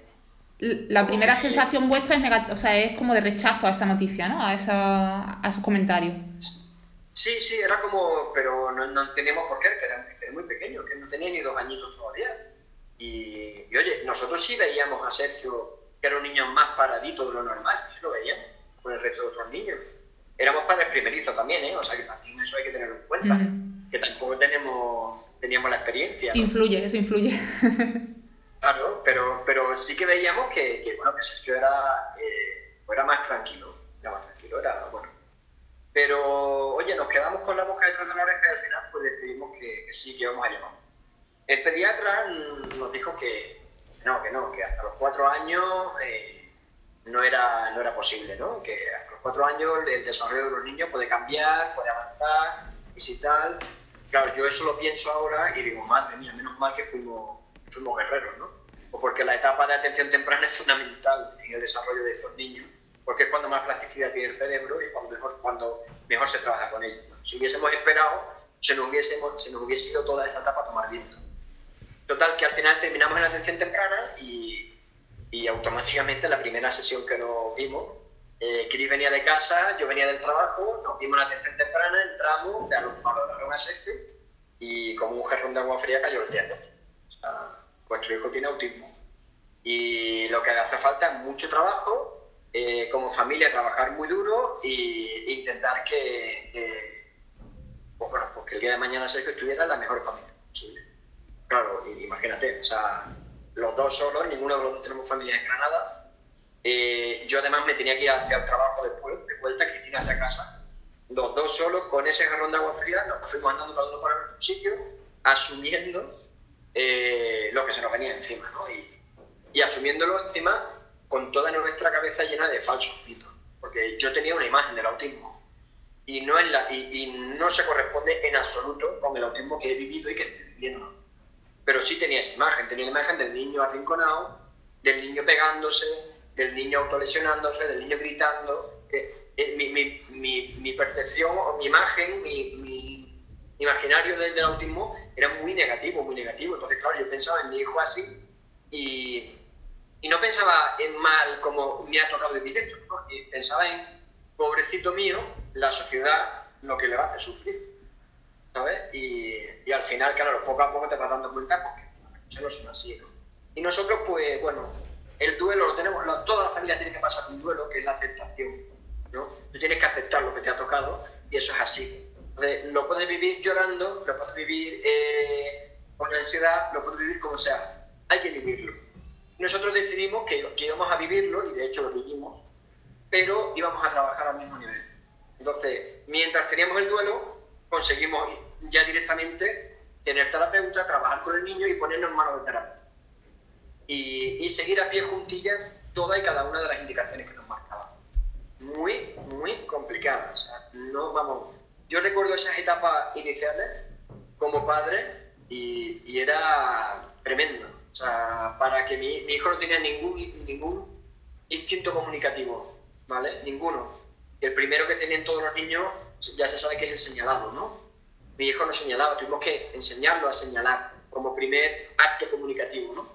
la primera sensación vuestra es negativa, o sea, es como de rechazo a esa noticia, ¿no? A, esa, a esos comentarios. Sí, sí, era como, pero no, no entendíamos por qué, que era, muy pequeño, que no tenía ni dos añitos todavía. Y, oye, nosotros sí veíamos a Sergio, que era un niño más paradito de lo normal, sí lo veíamos, con el resto de otros niños éramos padres primerizos también, ¿eh? O sea que también eso hay que tenerlo en cuenta, que tampoco tenemos, teníamos la experiencia. Influye, eso influye. (laughs) claro, pero, pero sí que veíamos que, que bueno, que Sergio era, eh, era más tranquilo, era más tranquilo, era bueno. Pero, oye, nos quedamos con la boca detrás de la oreja y al final pues decidimos que, sí, que íbamos a llamar. El pediatra nos dijo que no, que no, que hasta los cuatro años... Eh, no era, no era posible, ¿no? Que hasta los cuatro años el desarrollo de los niños puede cambiar, puede avanzar, y si tal. Claro, yo eso lo pienso ahora y digo, madre mía, menos mal que fuimos, fuimos guerreros, ¿no? O porque la etapa de atención temprana es fundamental en el desarrollo de estos niños, porque es cuando más plasticidad tiene el cerebro y cuando mejor, cuando mejor se trabaja con ellos. Si hubiésemos esperado, se nos, hubiésemos, se nos hubiese ido toda esa etapa a tomar viento. Total, que al final terminamos en atención temprana y y automáticamente la primera sesión que nos vimos, eh, Chris venía de casa, yo venía del trabajo, nos vimos la atención temprana, entramos, de valoraron a Sergio y como un jarrón de agua fría cayó el diagnóstico. O sea, vuestro hijo tiene autismo. Y lo que hace falta es mucho trabajo, eh, como familia trabajar muy duro e intentar que, pues bueno, pues que el día de mañana Sergio estuviera en la mejor familia posible. Claro, imagínate, o sea, los dos solos, ninguno de los dos tenemos familia en Granada. Eh, yo además me tenía que ir al trabajo después, de vuelta, Cristina hacia casa. Los dos solos, con ese jarrón de agua fría, nos fuimos andando cada uno para nuestro sitio, asumiendo eh, lo que se nos venía encima, ¿no? Y, asumiéndolo encima con toda nuestra cabeza llena de falsos mitos. Porque yo tenía una imagen del autismo y no, la, y, y no se corresponde en absoluto con el autismo que he vivido y que estoy viviendo pero sí tenía esa imagen, tenía la imagen del niño arrinconado, del niño pegándose, del niño autolesionándose, del niño gritando. Eh, mi, mi, mi, percepción o mi imagen, mi, imaginario del, autismo era muy negativo, muy negativo. Entonces, claro, yo pensaba en mi hijo así y, y no pensaba en mal como me ha tocado vivir esto, pensaba en, pobrecito mío, la sociedad lo que le va a hacer sufrir. ¿sabes? Y, y, al final, claro, poco a poco te vas dando cuenta porque las no son así, ¿no? Y nosotros, pues, bueno, el duelo lo tenemos, toda la familia tiene que pasar un duelo, que es la aceptación, ¿no? Tú tienes que aceptar lo que te ha tocado y eso es así. Lo puedes vivir llorando, lo puedes vivir eh, con ansiedad, lo puedes vivir como sea. Hay que vivirlo. Nosotros decidimos que, íbamos a vivirlo y de hecho lo vivimos, pero íbamos a trabajar al mismo nivel. Entonces, mientras teníamos el duelo, conseguimos ya directamente tener terapeuta, trabajar con el niño y ponernos en manos de terapeuta. Y, seguir a pie juntillas toda y cada una de las indicaciones que nos marcaban. Muy, muy complicadas. no, vamos, yo recuerdo esas etapas iniciales como padre y, y era tremendo. O sea, para que mi, mi, hijo no tenía ningún, ningún instinto comunicativo, ¿vale? Ninguno. El primero que tenían todos los niños ya se sabe que es el señalado, ¿no? Mi hijo no señalaba, tuvimos que enseñarlo a señalar como primer acto comunicativo, ¿no?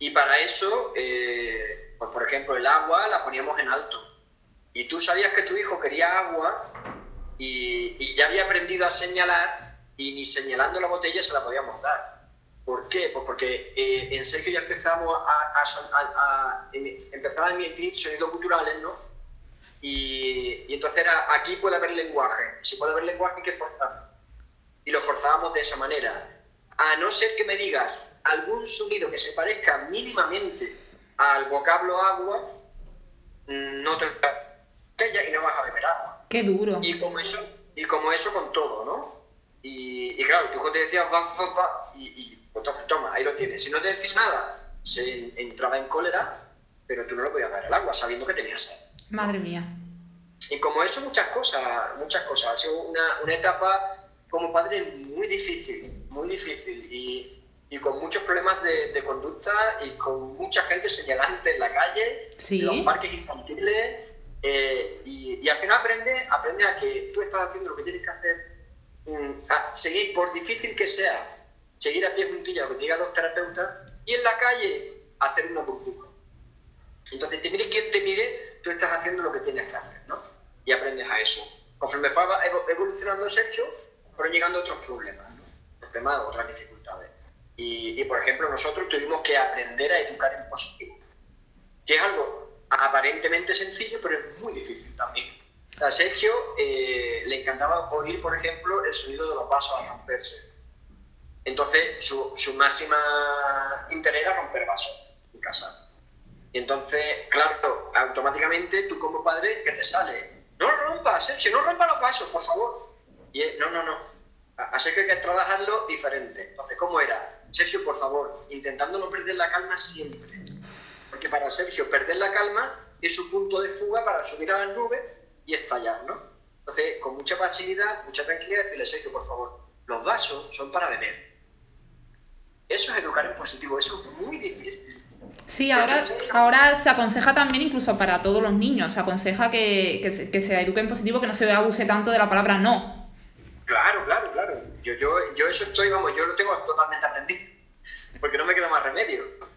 Y para eso, eh, pues por ejemplo, el agua la poníamos en alto. Y tú sabías que tu hijo quería agua y, ya había aprendido a señalar y ni señalando la botella se la podíamos dar. ¿Por qué? Pues porque eh, en Sergio ya empezamos a, a, a, empezar a emitir sonidos culturales, ¿no? Y, entonces era, aquí puede haber lenguaje. Si puede haber lenguaje hay que forzar. Y lo forzábamos de esa manera. A no ser que me digas algún sonido que se parezca mínimamente al vocablo agua, no te y no vas a beber agua. Qué duro. Y como eso, y como eso con todo, ¿no? Y, claro, tu hijo te decía, va, va, va, y, y pues entonces toma, ahí lo tienes. Si no te decía nada, se entraba en cólera, pero tú no lo podías dar el agua sabiendo que tenías sed. Madre mía. Y como eso, muchas cosas, muchas cosas. Ha sido una, una etapa como padre muy difícil, muy difícil. Y, y con muchos problemas de, de, conducta y con mucha gente señalante en la calle, ¿Sí? en los parques infantiles. Eh, y, y, al final aprende, aprende a que tú estás haciendo lo que tienes que hacer, um, a seguir, por difícil que sea, seguir a pie juntilla lo que digan los terapeutas, y en la calle hacer una burbuja. Entonces, te mire quien te mire, tú estás haciendo lo que tienes que hacer, ¿no? Y aprendes a eso. Conforme fue evolucionando Sergio, fueron llegando otros problemas, ¿no? Problemas, otras dificultades. Y, y, por ejemplo, nosotros tuvimos que aprender a educar en positivo, que es algo aparentemente sencillo, pero es muy difícil también. A Sergio eh, le encantaba oír, por ejemplo, el sonido de los vasos al romperse. Entonces, su, su máxima interés era romper vasos en casa. Y entonces, claro, automáticamente tú como padre, ¿qué te sale? No rompa, Sergio, no rompa los vasos, por favor. Y él, no, no, no. A Sergio hay que trabajarlo diferente. Entonces, ¿cómo era? Sergio, por favor, intentando no perder la calma siempre. Porque para Sergio, perder la calma es su punto de fuga para subir a las nubes y estallar, ¿no? Entonces, con mucha facilidad, mucha tranquilidad, decirle, Sergio, por favor, los vasos son para beber. Eso es educar en positivo, eso es muy difícil. Sí, ahora, ahora se aconseja también incluso para todos los niños, se aconseja que, que, se, que se eduque en positivo, que no se abuse tanto de la palabra no. Claro, claro, claro. Yo, yo, yo eso estoy, vamos, yo lo tengo totalmente aprendido, porque no me queda más remedio.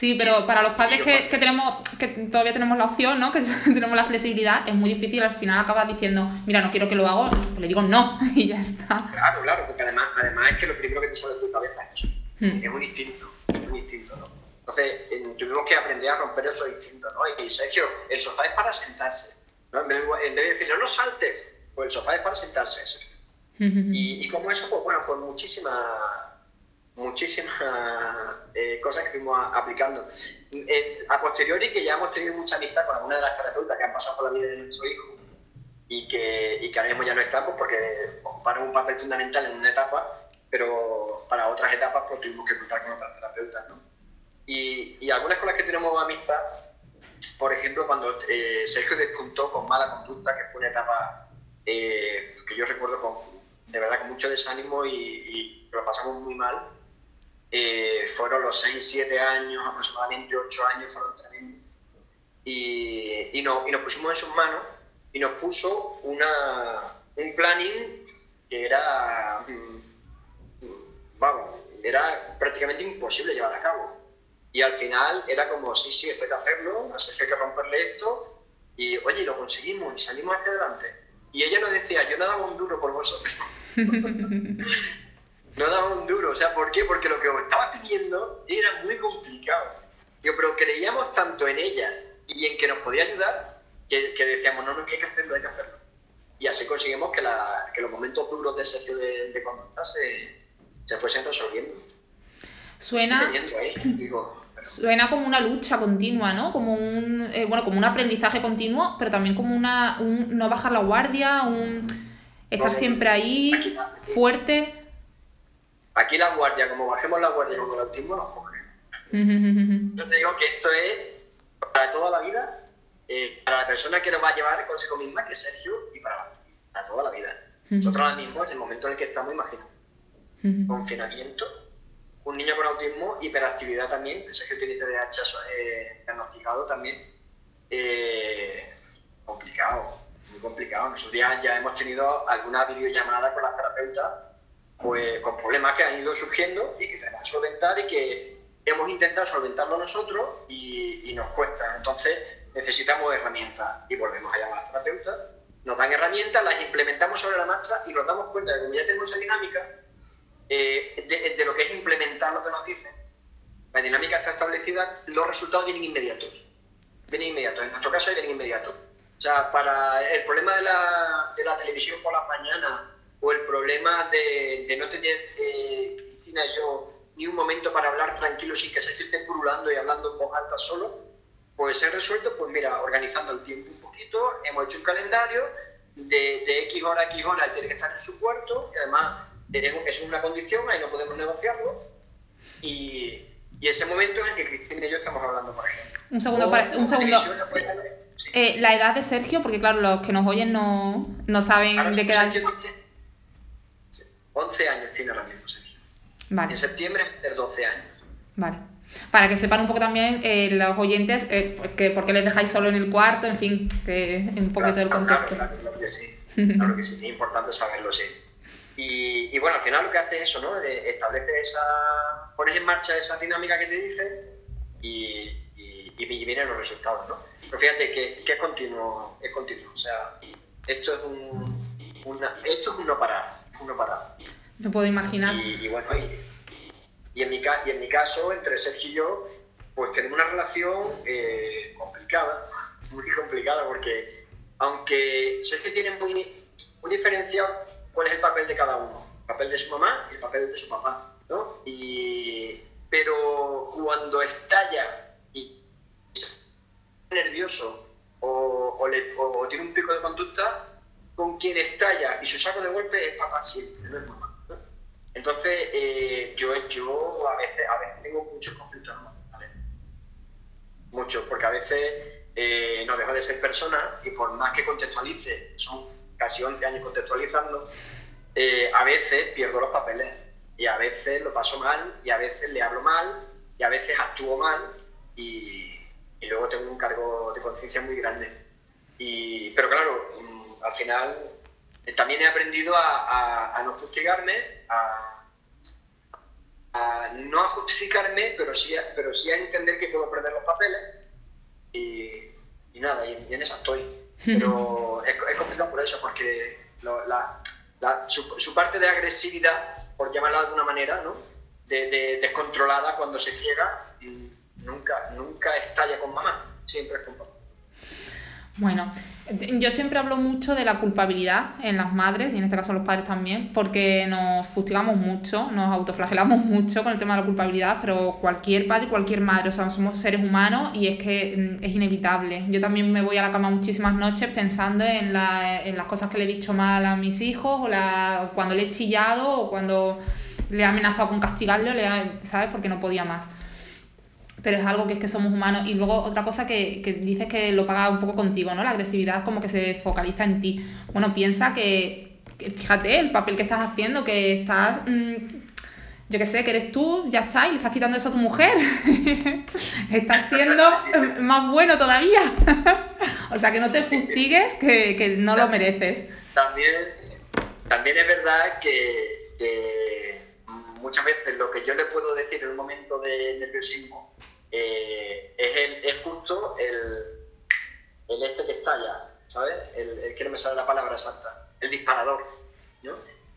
Sí, pero para los padres que, que, tenemos, que todavía tenemos la opción, ¿no? (laughs) Que tenemos la flexibilidad, es muy difícil, al final acabas diciendo, mira, no quiero que lo haga, pues le digo no, (laughs) y ya está. Claro, claro, porque además, además es que lo primero que te sale de tu cabeza es eso. Hmm. Es un instinto, es un instinto, ¿no? Entonces, eh, tuvimos que aprender a romper esos instintos, ¿no? Y Sergio, el sofá es para sentarse, ¿no? En vez de, en vez de decirle, no saltes, pues el sofá es para sentarse, Sergio. (laughs) Y, y, como eso, pues bueno, con muchísimas muchísimas eh, cosas que fuimos a, aplicando. Eh, a posteriori, que ya hemos tenido mucha amistad con algunas de las terapeutas que han pasado por la vida de nuestro hijo y que, y que ahora mismo ya no estamos porque ocuparon un papel fundamental en una etapa, pero para otras etapas pues tuvimos que contar con otras terapeutas. ¿no? Y, y, algunas con las que tenemos amistad, por ejemplo, cuando eh, Sergio despuntó con mala conducta, que fue una etapa que yo recuerdo con, de verdad con mucho desánimo y, y lo pasamos muy mal. Eh, fueron los 6, 7 años, aproximadamente 8 años, fueron tremendos. Y, y, no, y nos pusimos en sus manos y nos puso una, un planning que era, vamos, era prácticamente imposible llevar a cabo. Y al final era como, sí, sí, esto hay que hacerlo, así que hay que romperle esto. Y oye, lo conseguimos y salimos hacia adelante. Y ella nos decía, yo no daba un duro por vosotros. (laughs) no daba un duro. O sea, ¿por qué? Porque lo que estaba pidiendo era muy complicado. Yo, pero creíamos tanto en ella y en que nos podía ayudar que, que decíamos, no, no, que hay que hacerlo, hay que hacerlo. Y así conseguimos que, la, que los momentos duros de Sergio de, de conducta se, se fuesen resolviendo. Suena, ahí, digo, suena como una lucha continua, ¿no? Como un, eh, bueno, como un aprendizaje continuo, pero también como una, un no bajar la guardia, un estar siempre ahí, fuerte. Aquí la guardia, como bajemos la guardia con el autismo, nos coge. Yo te digo que esto es para toda la vida, eh, para la persona que nos va a llevar consigo misma, que es Sergio, y para, para toda la vida. Nosotros ahora mismo, en el momento en el que estamos, imaginando, confinamiento, un niño con autismo, hiperactividad también, Sergio tiene TDAH eh, diagnosticado también, eh, complicado, muy complicado. Nosotros ya, ya hemos tenido alguna videollamada con las terapeutas, pues con problemas que han ido surgiendo y que tenemos que solventar y que hemos intentado solventarlo nosotros y, y nos cuesta. Entonces necesitamos herramientas y volvemos a llamar a terapeutas, nos dan herramientas, las implementamos sobre la marcha y nos damos cuenta de que como ya tenemos esa dinámica, eh, de, de, lo que es implementar lo que nos dicen, la dinámica está establecida, los resultados vienen inmediatos. Vienen inmediatos. En nuestro caso vienen inmediatos. O sea, para el problema de la, de la televisión por las mañanas o el problema de, de no tener, eh, Cristina y yo, ni un momento para hablar tranquilo sin que se esté purulando y hablando en voz alta solo, pues se ha resuelto, pues mira, organizando el tiempo un poquito, hemos hecho un calendario de, de X hora a X hora, él tiene que estar en su cuarto y además es una condición, ahí no podemos negociarlo. Y, y ese momento en el que Cristina y yo estamos hablando, por ejemplo. Un segundo, para, un segundo. Eh, la edad de Sergio, porque claro, los que nos oyen no, no saben de qué edad. 11 años tiene ahora mismo Sergio. Vale. En septiembre va 12 años. Vale. Para que sepan un poco también eh, los oyentes eh, que, por qué les dejáis solo en el cuarto, en fin, que un poquito del contexto. Claro, claro, que sí. Claro que sí, es importante saberlo, sí. Y, y, bueno, al final lo que hace es eso, ¿no? Establece esa. pones en marcha esa dinámica que te dice y, y, y vienen los resultados, ¿no? Pero fíjate que, que, es continuo, es continuo. O sea, esto es un, una, esto es un no parar, un no parar. Me puedo imaginar. Y, bueno, y, en mi, y en mi caso, entre Sergio y yo, pues tenemos una relación eh, complicada, (laughs) muy complicada, porque aunque Sergio tiene muy, muy diferenciado cuál es el papel de cada uno, el papel de su mamá y el papel de su papá, ¿no? Y, pero cuando estalla y nervioso o, o, tiene un pico de conducta, con quien estalla y su saco de golpe es papá siempre, no es mamá. Entonces, eh, yo, yo a, veces, a veces tengo muchos conflictos emocionales. Muchos, porque a veces eh, no dejo de ser persona y por más que contextualice, son casi 11 años contextualizando, eh, a veces pierdo los papeles y a veces lo paso mal y a veces le hablo mal y a veces actúo mal y, y luego tengo un cargo de conciencia muy grande. Y, pero claro, al final eh, también he aprendido a, a, no fustigarme, a, a, no a justificarme, pero sí, a, pero sí a entender que puedo perder los papeles. Y, y nada, y, en esa estoy. Pero (laughs) es, es, complicado por eso, porque lo, la, la, su, su, parte de agresividad, por llamarla de alguna manera, ¿no? de, de descontrolada cuando se ciega, nunca, nunca estalla con mamá, siempre es con papá. Bueno, yo siempre hablo mucho de la culpabilidad en las madres, y en este caso los padres también, porque nos fustigamos mucho, nos autoflagelamos (laughs) mucho con el tema de la culpabilidad, pero cualquier padre, cualquier madre, o sea, somos seres humanos y es que mm, es inevitable. Yo también me voy a la cama muchísimas noches pensando en, la, en las cosas que le he dicho mal a mis hijos, o la, cuando le he chillado, o cuando le he amenazado con castigarle, le ¿sabes? Porque no podía más pero es algo que es que somos humanos. Y luego otra cosa que, que dices que lo paga un poco contigo, ¿no? La agresividad como que se focaliza en ti. Bueno, piensa que, fíjate, el papel que estás haciendo, que estás, mm, yo qué sé, que eres tú, ya está, y le estás quitando eso a tu mujer. (laughs) estás siendo más bueno todavía. (laughs) o sea, que no te fustigues, que, que no lo mereces. También, también es verdad que, que muchas veces lo que yo le puedo decir en un momento de nerviosismo eh, es, el, es justo el, el este que estalla, ¿sabes? El, que no me sale la palabra exacta, el disparador.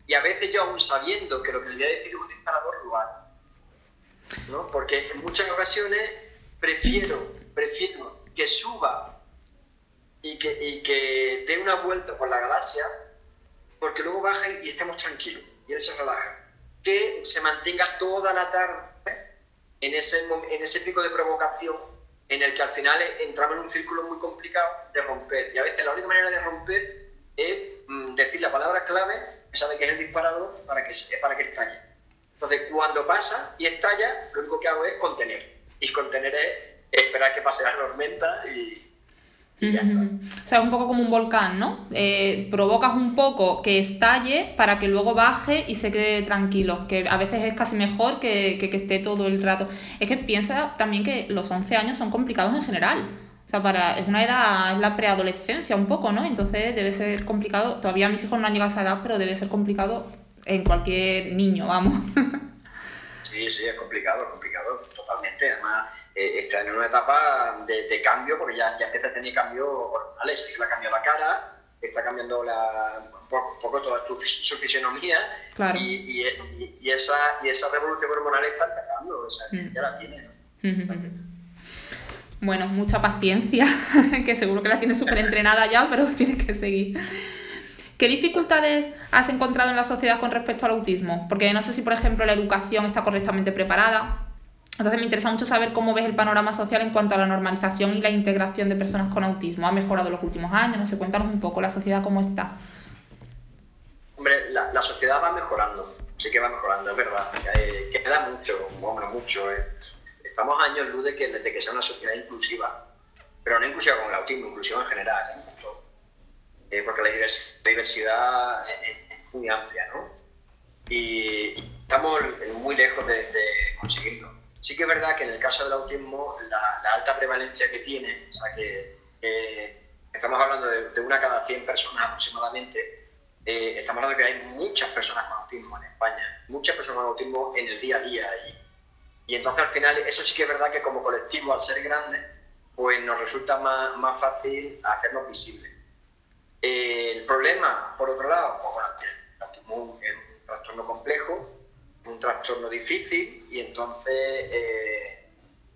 Y a veces yo aún sabiendo que lo que le voy a decir es un disparador, lo hago, ¿no? Porque en muchas ocasiones prefiero, prefiero que suba y que, y que dé una vuelta por la galaxia, porque luego baja y estemos tranquilos, y él se relaja. Que se mantenga toda la tarde en ese, en ese pico de provocación en el que al final entramos en un círculo muy complicado de romper. Y a veces la única manera de romper es mm, decir la palabra clave, que sabe que es el disparador, para que, para que estalle. Entonces, cuando pasa y estalla, lo único que hago es contener. Y contener es esperar que pase la tormenta y, o sea, es un poco como un volcán, ¿no? Eh, provocas un poco que estalle para que luego baje y se quede tranquilo, que a veces es casi mejor que, que, esté todo el rato. Es que piensa también que los 11 años son complicados en general. O sea, para, es una edad, es la preadolescencia un poco, ¿no? Entonces debe ser complicado, todavía mis hijos no han llegado a esa edad, pero debe ser complicado en cualquier niño, vamos. (laughs) Sí, sí, es complicado, es complicado, totalmente. Además, eh, está en una etapa de, cambio, porque ya, ya empieza a tener cambios hormonales. le ha cambiado la cara, está cambiando la, un poco, toda su fisionomía, y, y, y, esa, y esa revolución hormonal está empezando, o sea, mm. ya la tiene. Bueno, mucha paciencia, (laughs) que seguro que la tiene súper entrenada ya, pero (laughs) tiene que seguir. ¿Qué dificultades has encontrado en la sociedad con respecto al autismo? Porque no sé si, por ejemplo, la educación está correctamente preparada. Entonces me interesa mucho saber cómo ves el panorama social en cuanto a la normalización y la integración de personas con autismo. ¿Ha mejorado los últimos años? No sé, cuéntanos un poco la sociedad cómo está. Hombre, la, sociedad va mejorando. sí que va mejorando, es verdad. Eh, queda mucho, hombre, mucho. Eh. Estamos años luz de que, de que sea una sociedad inclusiva, pero no inclusiva con el autismo, inclusiva en general. ¿eh? porque la diversidad es, muy amplia, ¿no? Y, estamos muy lejos de, conseguirlo. Sí que es verdad que en el caso del autismo, la, alta prevalencia que tiene, o sea, que, estamos hablando de, de, una cada 100 personas aproximadamente, eh, estamos hablando de que hay muchas personas con autismo en España, muchas personas con autismo en el día a día. Y, y entonces al final eso sí que es verdad que como colectivo, al ser grande, pues nos resulta más, más fácil hacernos visibles. Eh, el problema, por otro lado, pues bueno, el autismo es un trastorno complejo, un trastorno difícil y entonces eh,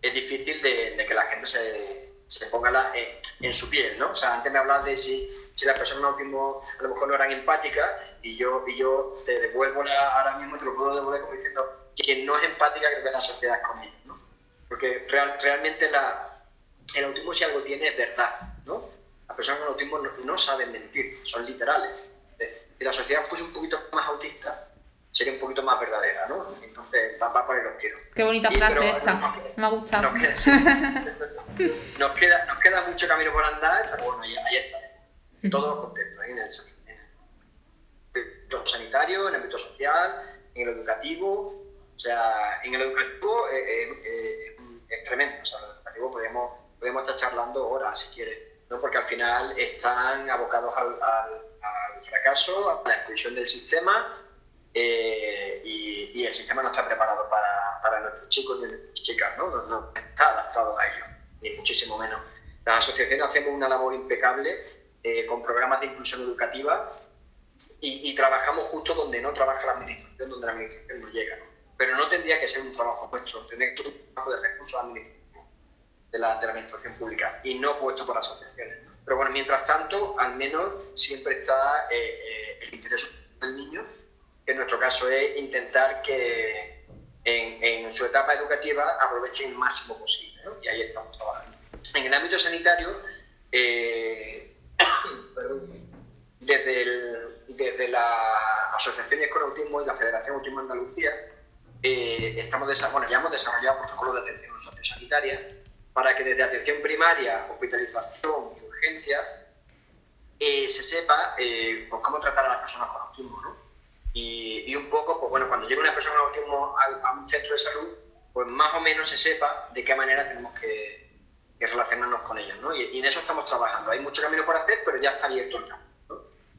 es difícil de, que la gente se, se ponga en, su piel, ¿no? O sea, antes me hablabas de si si las personas autismo a lo mejor no eran empáticas y yo, y yo te devuelvo ahora mismo, te lo puedo devolver como diciendo que no es empática creo que la sociedad con ellos, ¿no? Porque real, realmente la, el autismo si algo tiene es verdad, ¿no? Las personas con autismo no, saben mentir, son literales. Si la sociedad fuese un poquito más autista, sería un poquito más verdadera, ¿no? Entonces, va, a poner los tiros. Qué bonita frase esta, me ha gustado. (laughs) Nos queda, nos queda, mucho camino por andar, pero bueno, ahí, ahí está en todos los contextos, ¿eh? en, el, ámbito sanitario, en el ámbito social, en el educativo. O sea, en el educativo eh, eh, es tremendo. O sea, en el educativo podemos, podemos estar charlando horas si quieres, ¿no? porque al final están abocados al, al, fracaso, a la exclusión del sistema. Y, y, el sistema no está preparado para, para nuestros chicos y nuestras chicas, ¿no? ¿no? No, está adaptado a ello, ni muchísimo menos. Las asociaciones hacemos una labor impecable eh, con programas de inclusión educativa y, trabajamos justo donde no trabaja la administración, donde la administración no llega. Pero no tendría que ser un trabajo nuestro, tendría que ser un trabajo de recursos administrativos de la, de la administración pública y no puesto por asociaciones. Pero bueno, mientras tanto, al menos siempre está eh, eh, el interés del niño, que en nuestro caso es intentar que en, su etapa educativa aproveche el máximo posible. Y ahí estamos trabajando. En el ámbito sanitario, eh, (coughs) desde, el, desde la Asociación con Autismo y la Federación Autismo Andalucía, eh, estamos bueno, ya hemos desarrollado protocolos de atención sociosanitaria para que desde atención primaria, hospitalización y urgencia eh, se sepa pues, cómo tratar a las personas con autismo. Y, un poco, pues bueno, cuando llega una persona con autismo a, un centro de salud, pues más o menos se sepa de qué manera tenemos que, relacionarnos con ellos, ¿no? Y, en eso estamos trabajando. Hay mucho camino por hacer, pero ya está abierto el campo.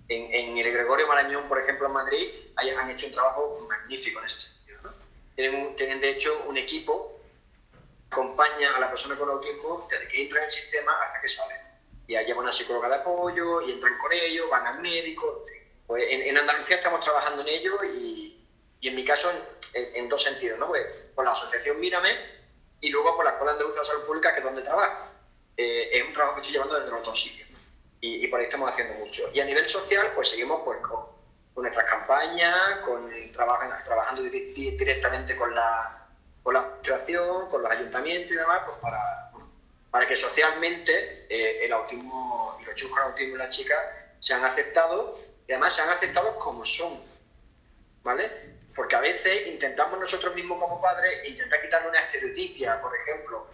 En, el Gregorio Marañón, por ejemplo, en Madrid, han hecho un trabajo magnífico en ese sentido, ¿no? Tienen, tienen, de hecho, un equipo que acompaña a la persona con autismo desde que entra en el sistema hasta que sale. Y ahí llevan una psicóloga de apoyo, y entran con ellos, van al médico, Pues en, Andalucía estamos trabajando en ello y, y en mi caso en, en dos sentidos, ¿no? Pues con la asociación Mírame, y luego por la Escuela Andaluza de Salud Pública, que es donde trabajo. Eh, es un trabajo que estoy llevando desde los dos sitios y, por ahí estamos haciendo mucho. Y a nivel social, pues seguimos pues, con, nuestras campañas, con, trabajando directamente con la, con la administración, con los ayuntamientos y demás, pues para, para que socialmente eh, el autismo y los chicos con autismo y las chicas sean aceptados y además sean aceptados como son. ¿Vale? Porque a veces intentamos nosotros mismos como padres intentar quitarle una estereotipia, por ejemplo.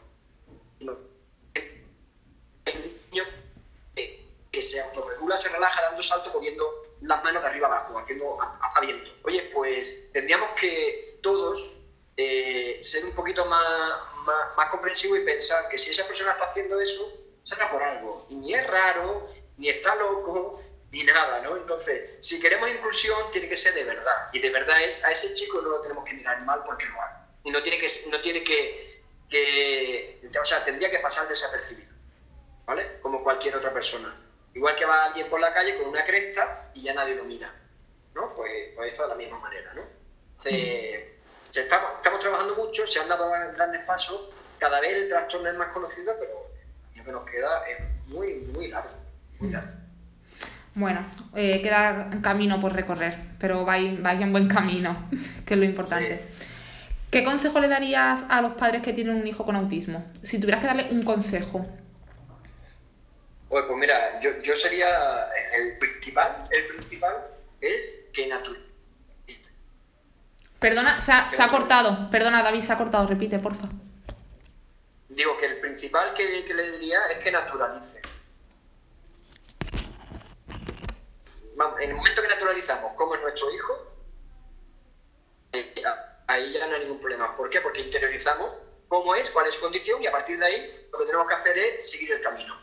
El niño que se autorregula, se relaja dando saltos, moviendo las manos de arriba abajo, haciendo viento. Oye, pues tendríamos que todos eh, ser un poquito más, más, comprensivos y pensar que si esa persona está haciendo eso, será por algo. Y ni es raro, ni está loco, ni nada, ¿no? Entonces, si queremos inclusión, tiene que ser de verdad. Y de verdad es, a ese chico no lo tenemos que mirar mal porque lo hace. Y no tiene que, no tiene que, o sea, tendría que pasar desapercibido, ¿vale? Como cualquier otra persona. Igual que va alguien por la calle con una cresta y ya nadie lo mira, ¿no? Pues, pues esto de la misma manera, ¿no? Entonces, estamos, estamos trabajando mucho, se han dado grandes pasos, cada vez el trastorno es más conocido, pero lo que nos queda es muy, muy largo, muy largo. Bueno, eh, queda camino por recorrer, pero vais, vais en buen camino, (laughs) que es lo importante. ¿Qué consejo le darías a los padres que tienen un hijo con autismo? Si tuvieras que darle un consejo. Pues, pues mira, yo, yo sería el principal, el principal es que naturalice. Perdona, se ha, se ha cortado. Perdona, David, se ha cortado. Repite, porfa. Digo que el principal que, que le diría es que naturalice. Vamos, en el momento que naturalizamos cómo es nuestro hijo, eh, ahí ya no hay ningún problema. ¿Por qué? Porque interiorizamos cómo es, cuál es su condición y a partir de ahí lo que tenemos que hacer es seguir el camino.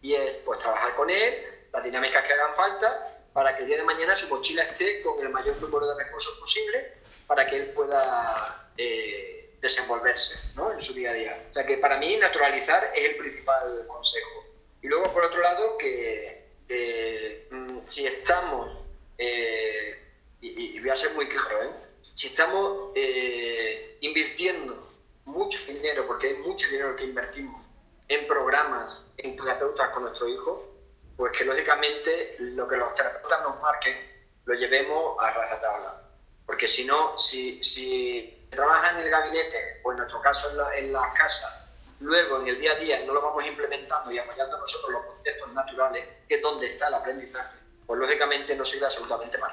Y es pues trabajar con él, las dinámicas que hagan falta, para que el día de mañana su mochila esté con el mayor número de recursos posible para que él pueda eh, desenvolverse ¿no? en su día a día. O sea que para mí naturalizar es el principal consejo. Y luego por otro lado que mm, si estamos, eh, y, voy a ser muy claro, ¿eh? si estamos eh, invirtiendo mucho dinero, porque hay mucho dinero que invertimos en programas, en terapeutas con nuestro hijo, pues que lógicamente lo que los terapeutas nos marquen lo llevemos a rajatabla. Porque si no, si, si trabaja en el gabinete, o en nuestro caso en, la, en las casas, luego en el día a día no lo vamos implementando y apoyando nosotros los contextos naturales, que es donde está el aprendizaje, pues lógicamente no sirve absolutamente mal.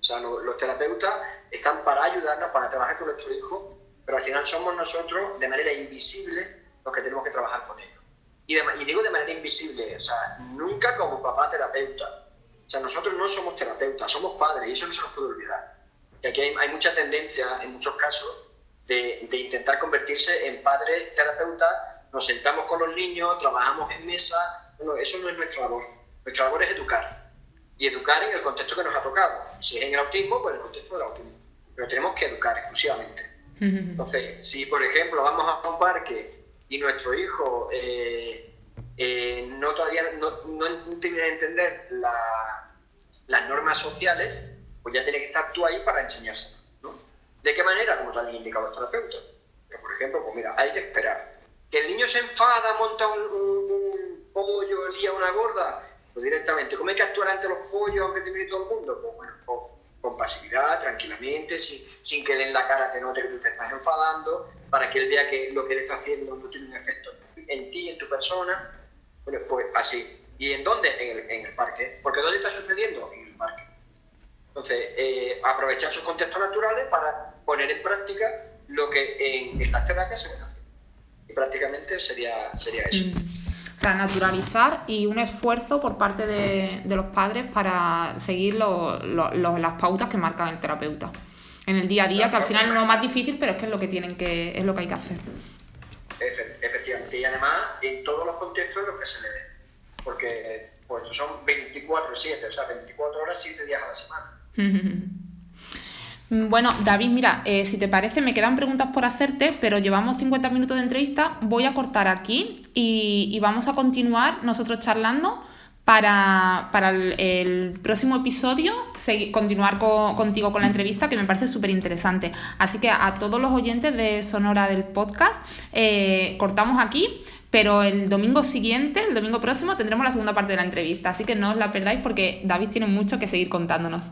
O sea, los terapeutas están para ayudarnos, para trabajar con nuestro hijo, pero al final somos nosotros, de manera invisible, los que tenemos que trabajar con ellos. Y, y digo de manera invisible, o sea, nunca como papá terapeuta. O sea, nosotros no somos terapeutas, somos padres, y eso no se nos puede olvidar. Y aquí hay mucha tendencia, en muchos casos, de, de, intentar convertirse en padre terapeuta. Nos sentamos con los niños, trabajamos en mesa. Bueno, eso no es nuestra labor. Nuestra labor es educar y educar en el contexto que nos ha tocado. Si es en el autismo, pues en el contexto del autismo. Pero tenemos que educar exclusivamente. Entonces, si por ejemplo vamos a un parque y nuestro hijo eh, eh, no todavía no, no tiene que entender la, las normas sociales, pues ya tiene que estar tú ahí para enseñárselo. ¿De qué manera? Como han indicado los terapeutas. por ejemplo, pues mira, hay que esperar. Que el niño se enfada, monta un, un, un pollo, lía una gorda, pues directamente, ¿cómo hay que actuar ante los pollos aunque te mire todo el mundo? Pues bueno, con, pasividad, tranquilamente, sin, sin, que le en la cara te note que tú te estás enfadando, para que él vea que lo que él está haciendo no tiene un efecto en ti, en tu persona. Bueno, pues así. ¿Y en dónde? En el, en el parque. Porque ¿dónde está sucediendo? En el parque. Entonces, eh, aprovechar sus contextos naturales para poner en práctica lo que en, en las terapias se ven hacer. Y prácticamente sería, sería eso. Mm. O sea, naturalizar y un esfuerzo por parte de, de los padres para seguir lo, lo, lo, las pautas que marca el terapeuta en el día a día, que al final es lo más difícil, pero es que es lo que tienen que, es lo que hay que hacer. Efectivamente, y además en todos los contextos en los que se le ve, porque pues, son 24-7, o sea, 24 horas, 7 días a la semana. (laughs) Bueno, David, mira, eh, si te parece, me quedan preguntas por hacerte, pero llevamos 50 minutos de entrevista. Voy a cortar aquí y, y vamos a continuar nosotros charlando para, para el, próximo episodio, continuar con, contigo con la entrevista, que me parece súper interesante. Así que a todos los oyentes de Sonora del podcast, eh, cortamos aquí. Pero el domingo siguiente, el domingo próximo, tendremos la segunda parte de la entrevista. Así que no os la perdáis porque David tiene mucho que seguir contándonos.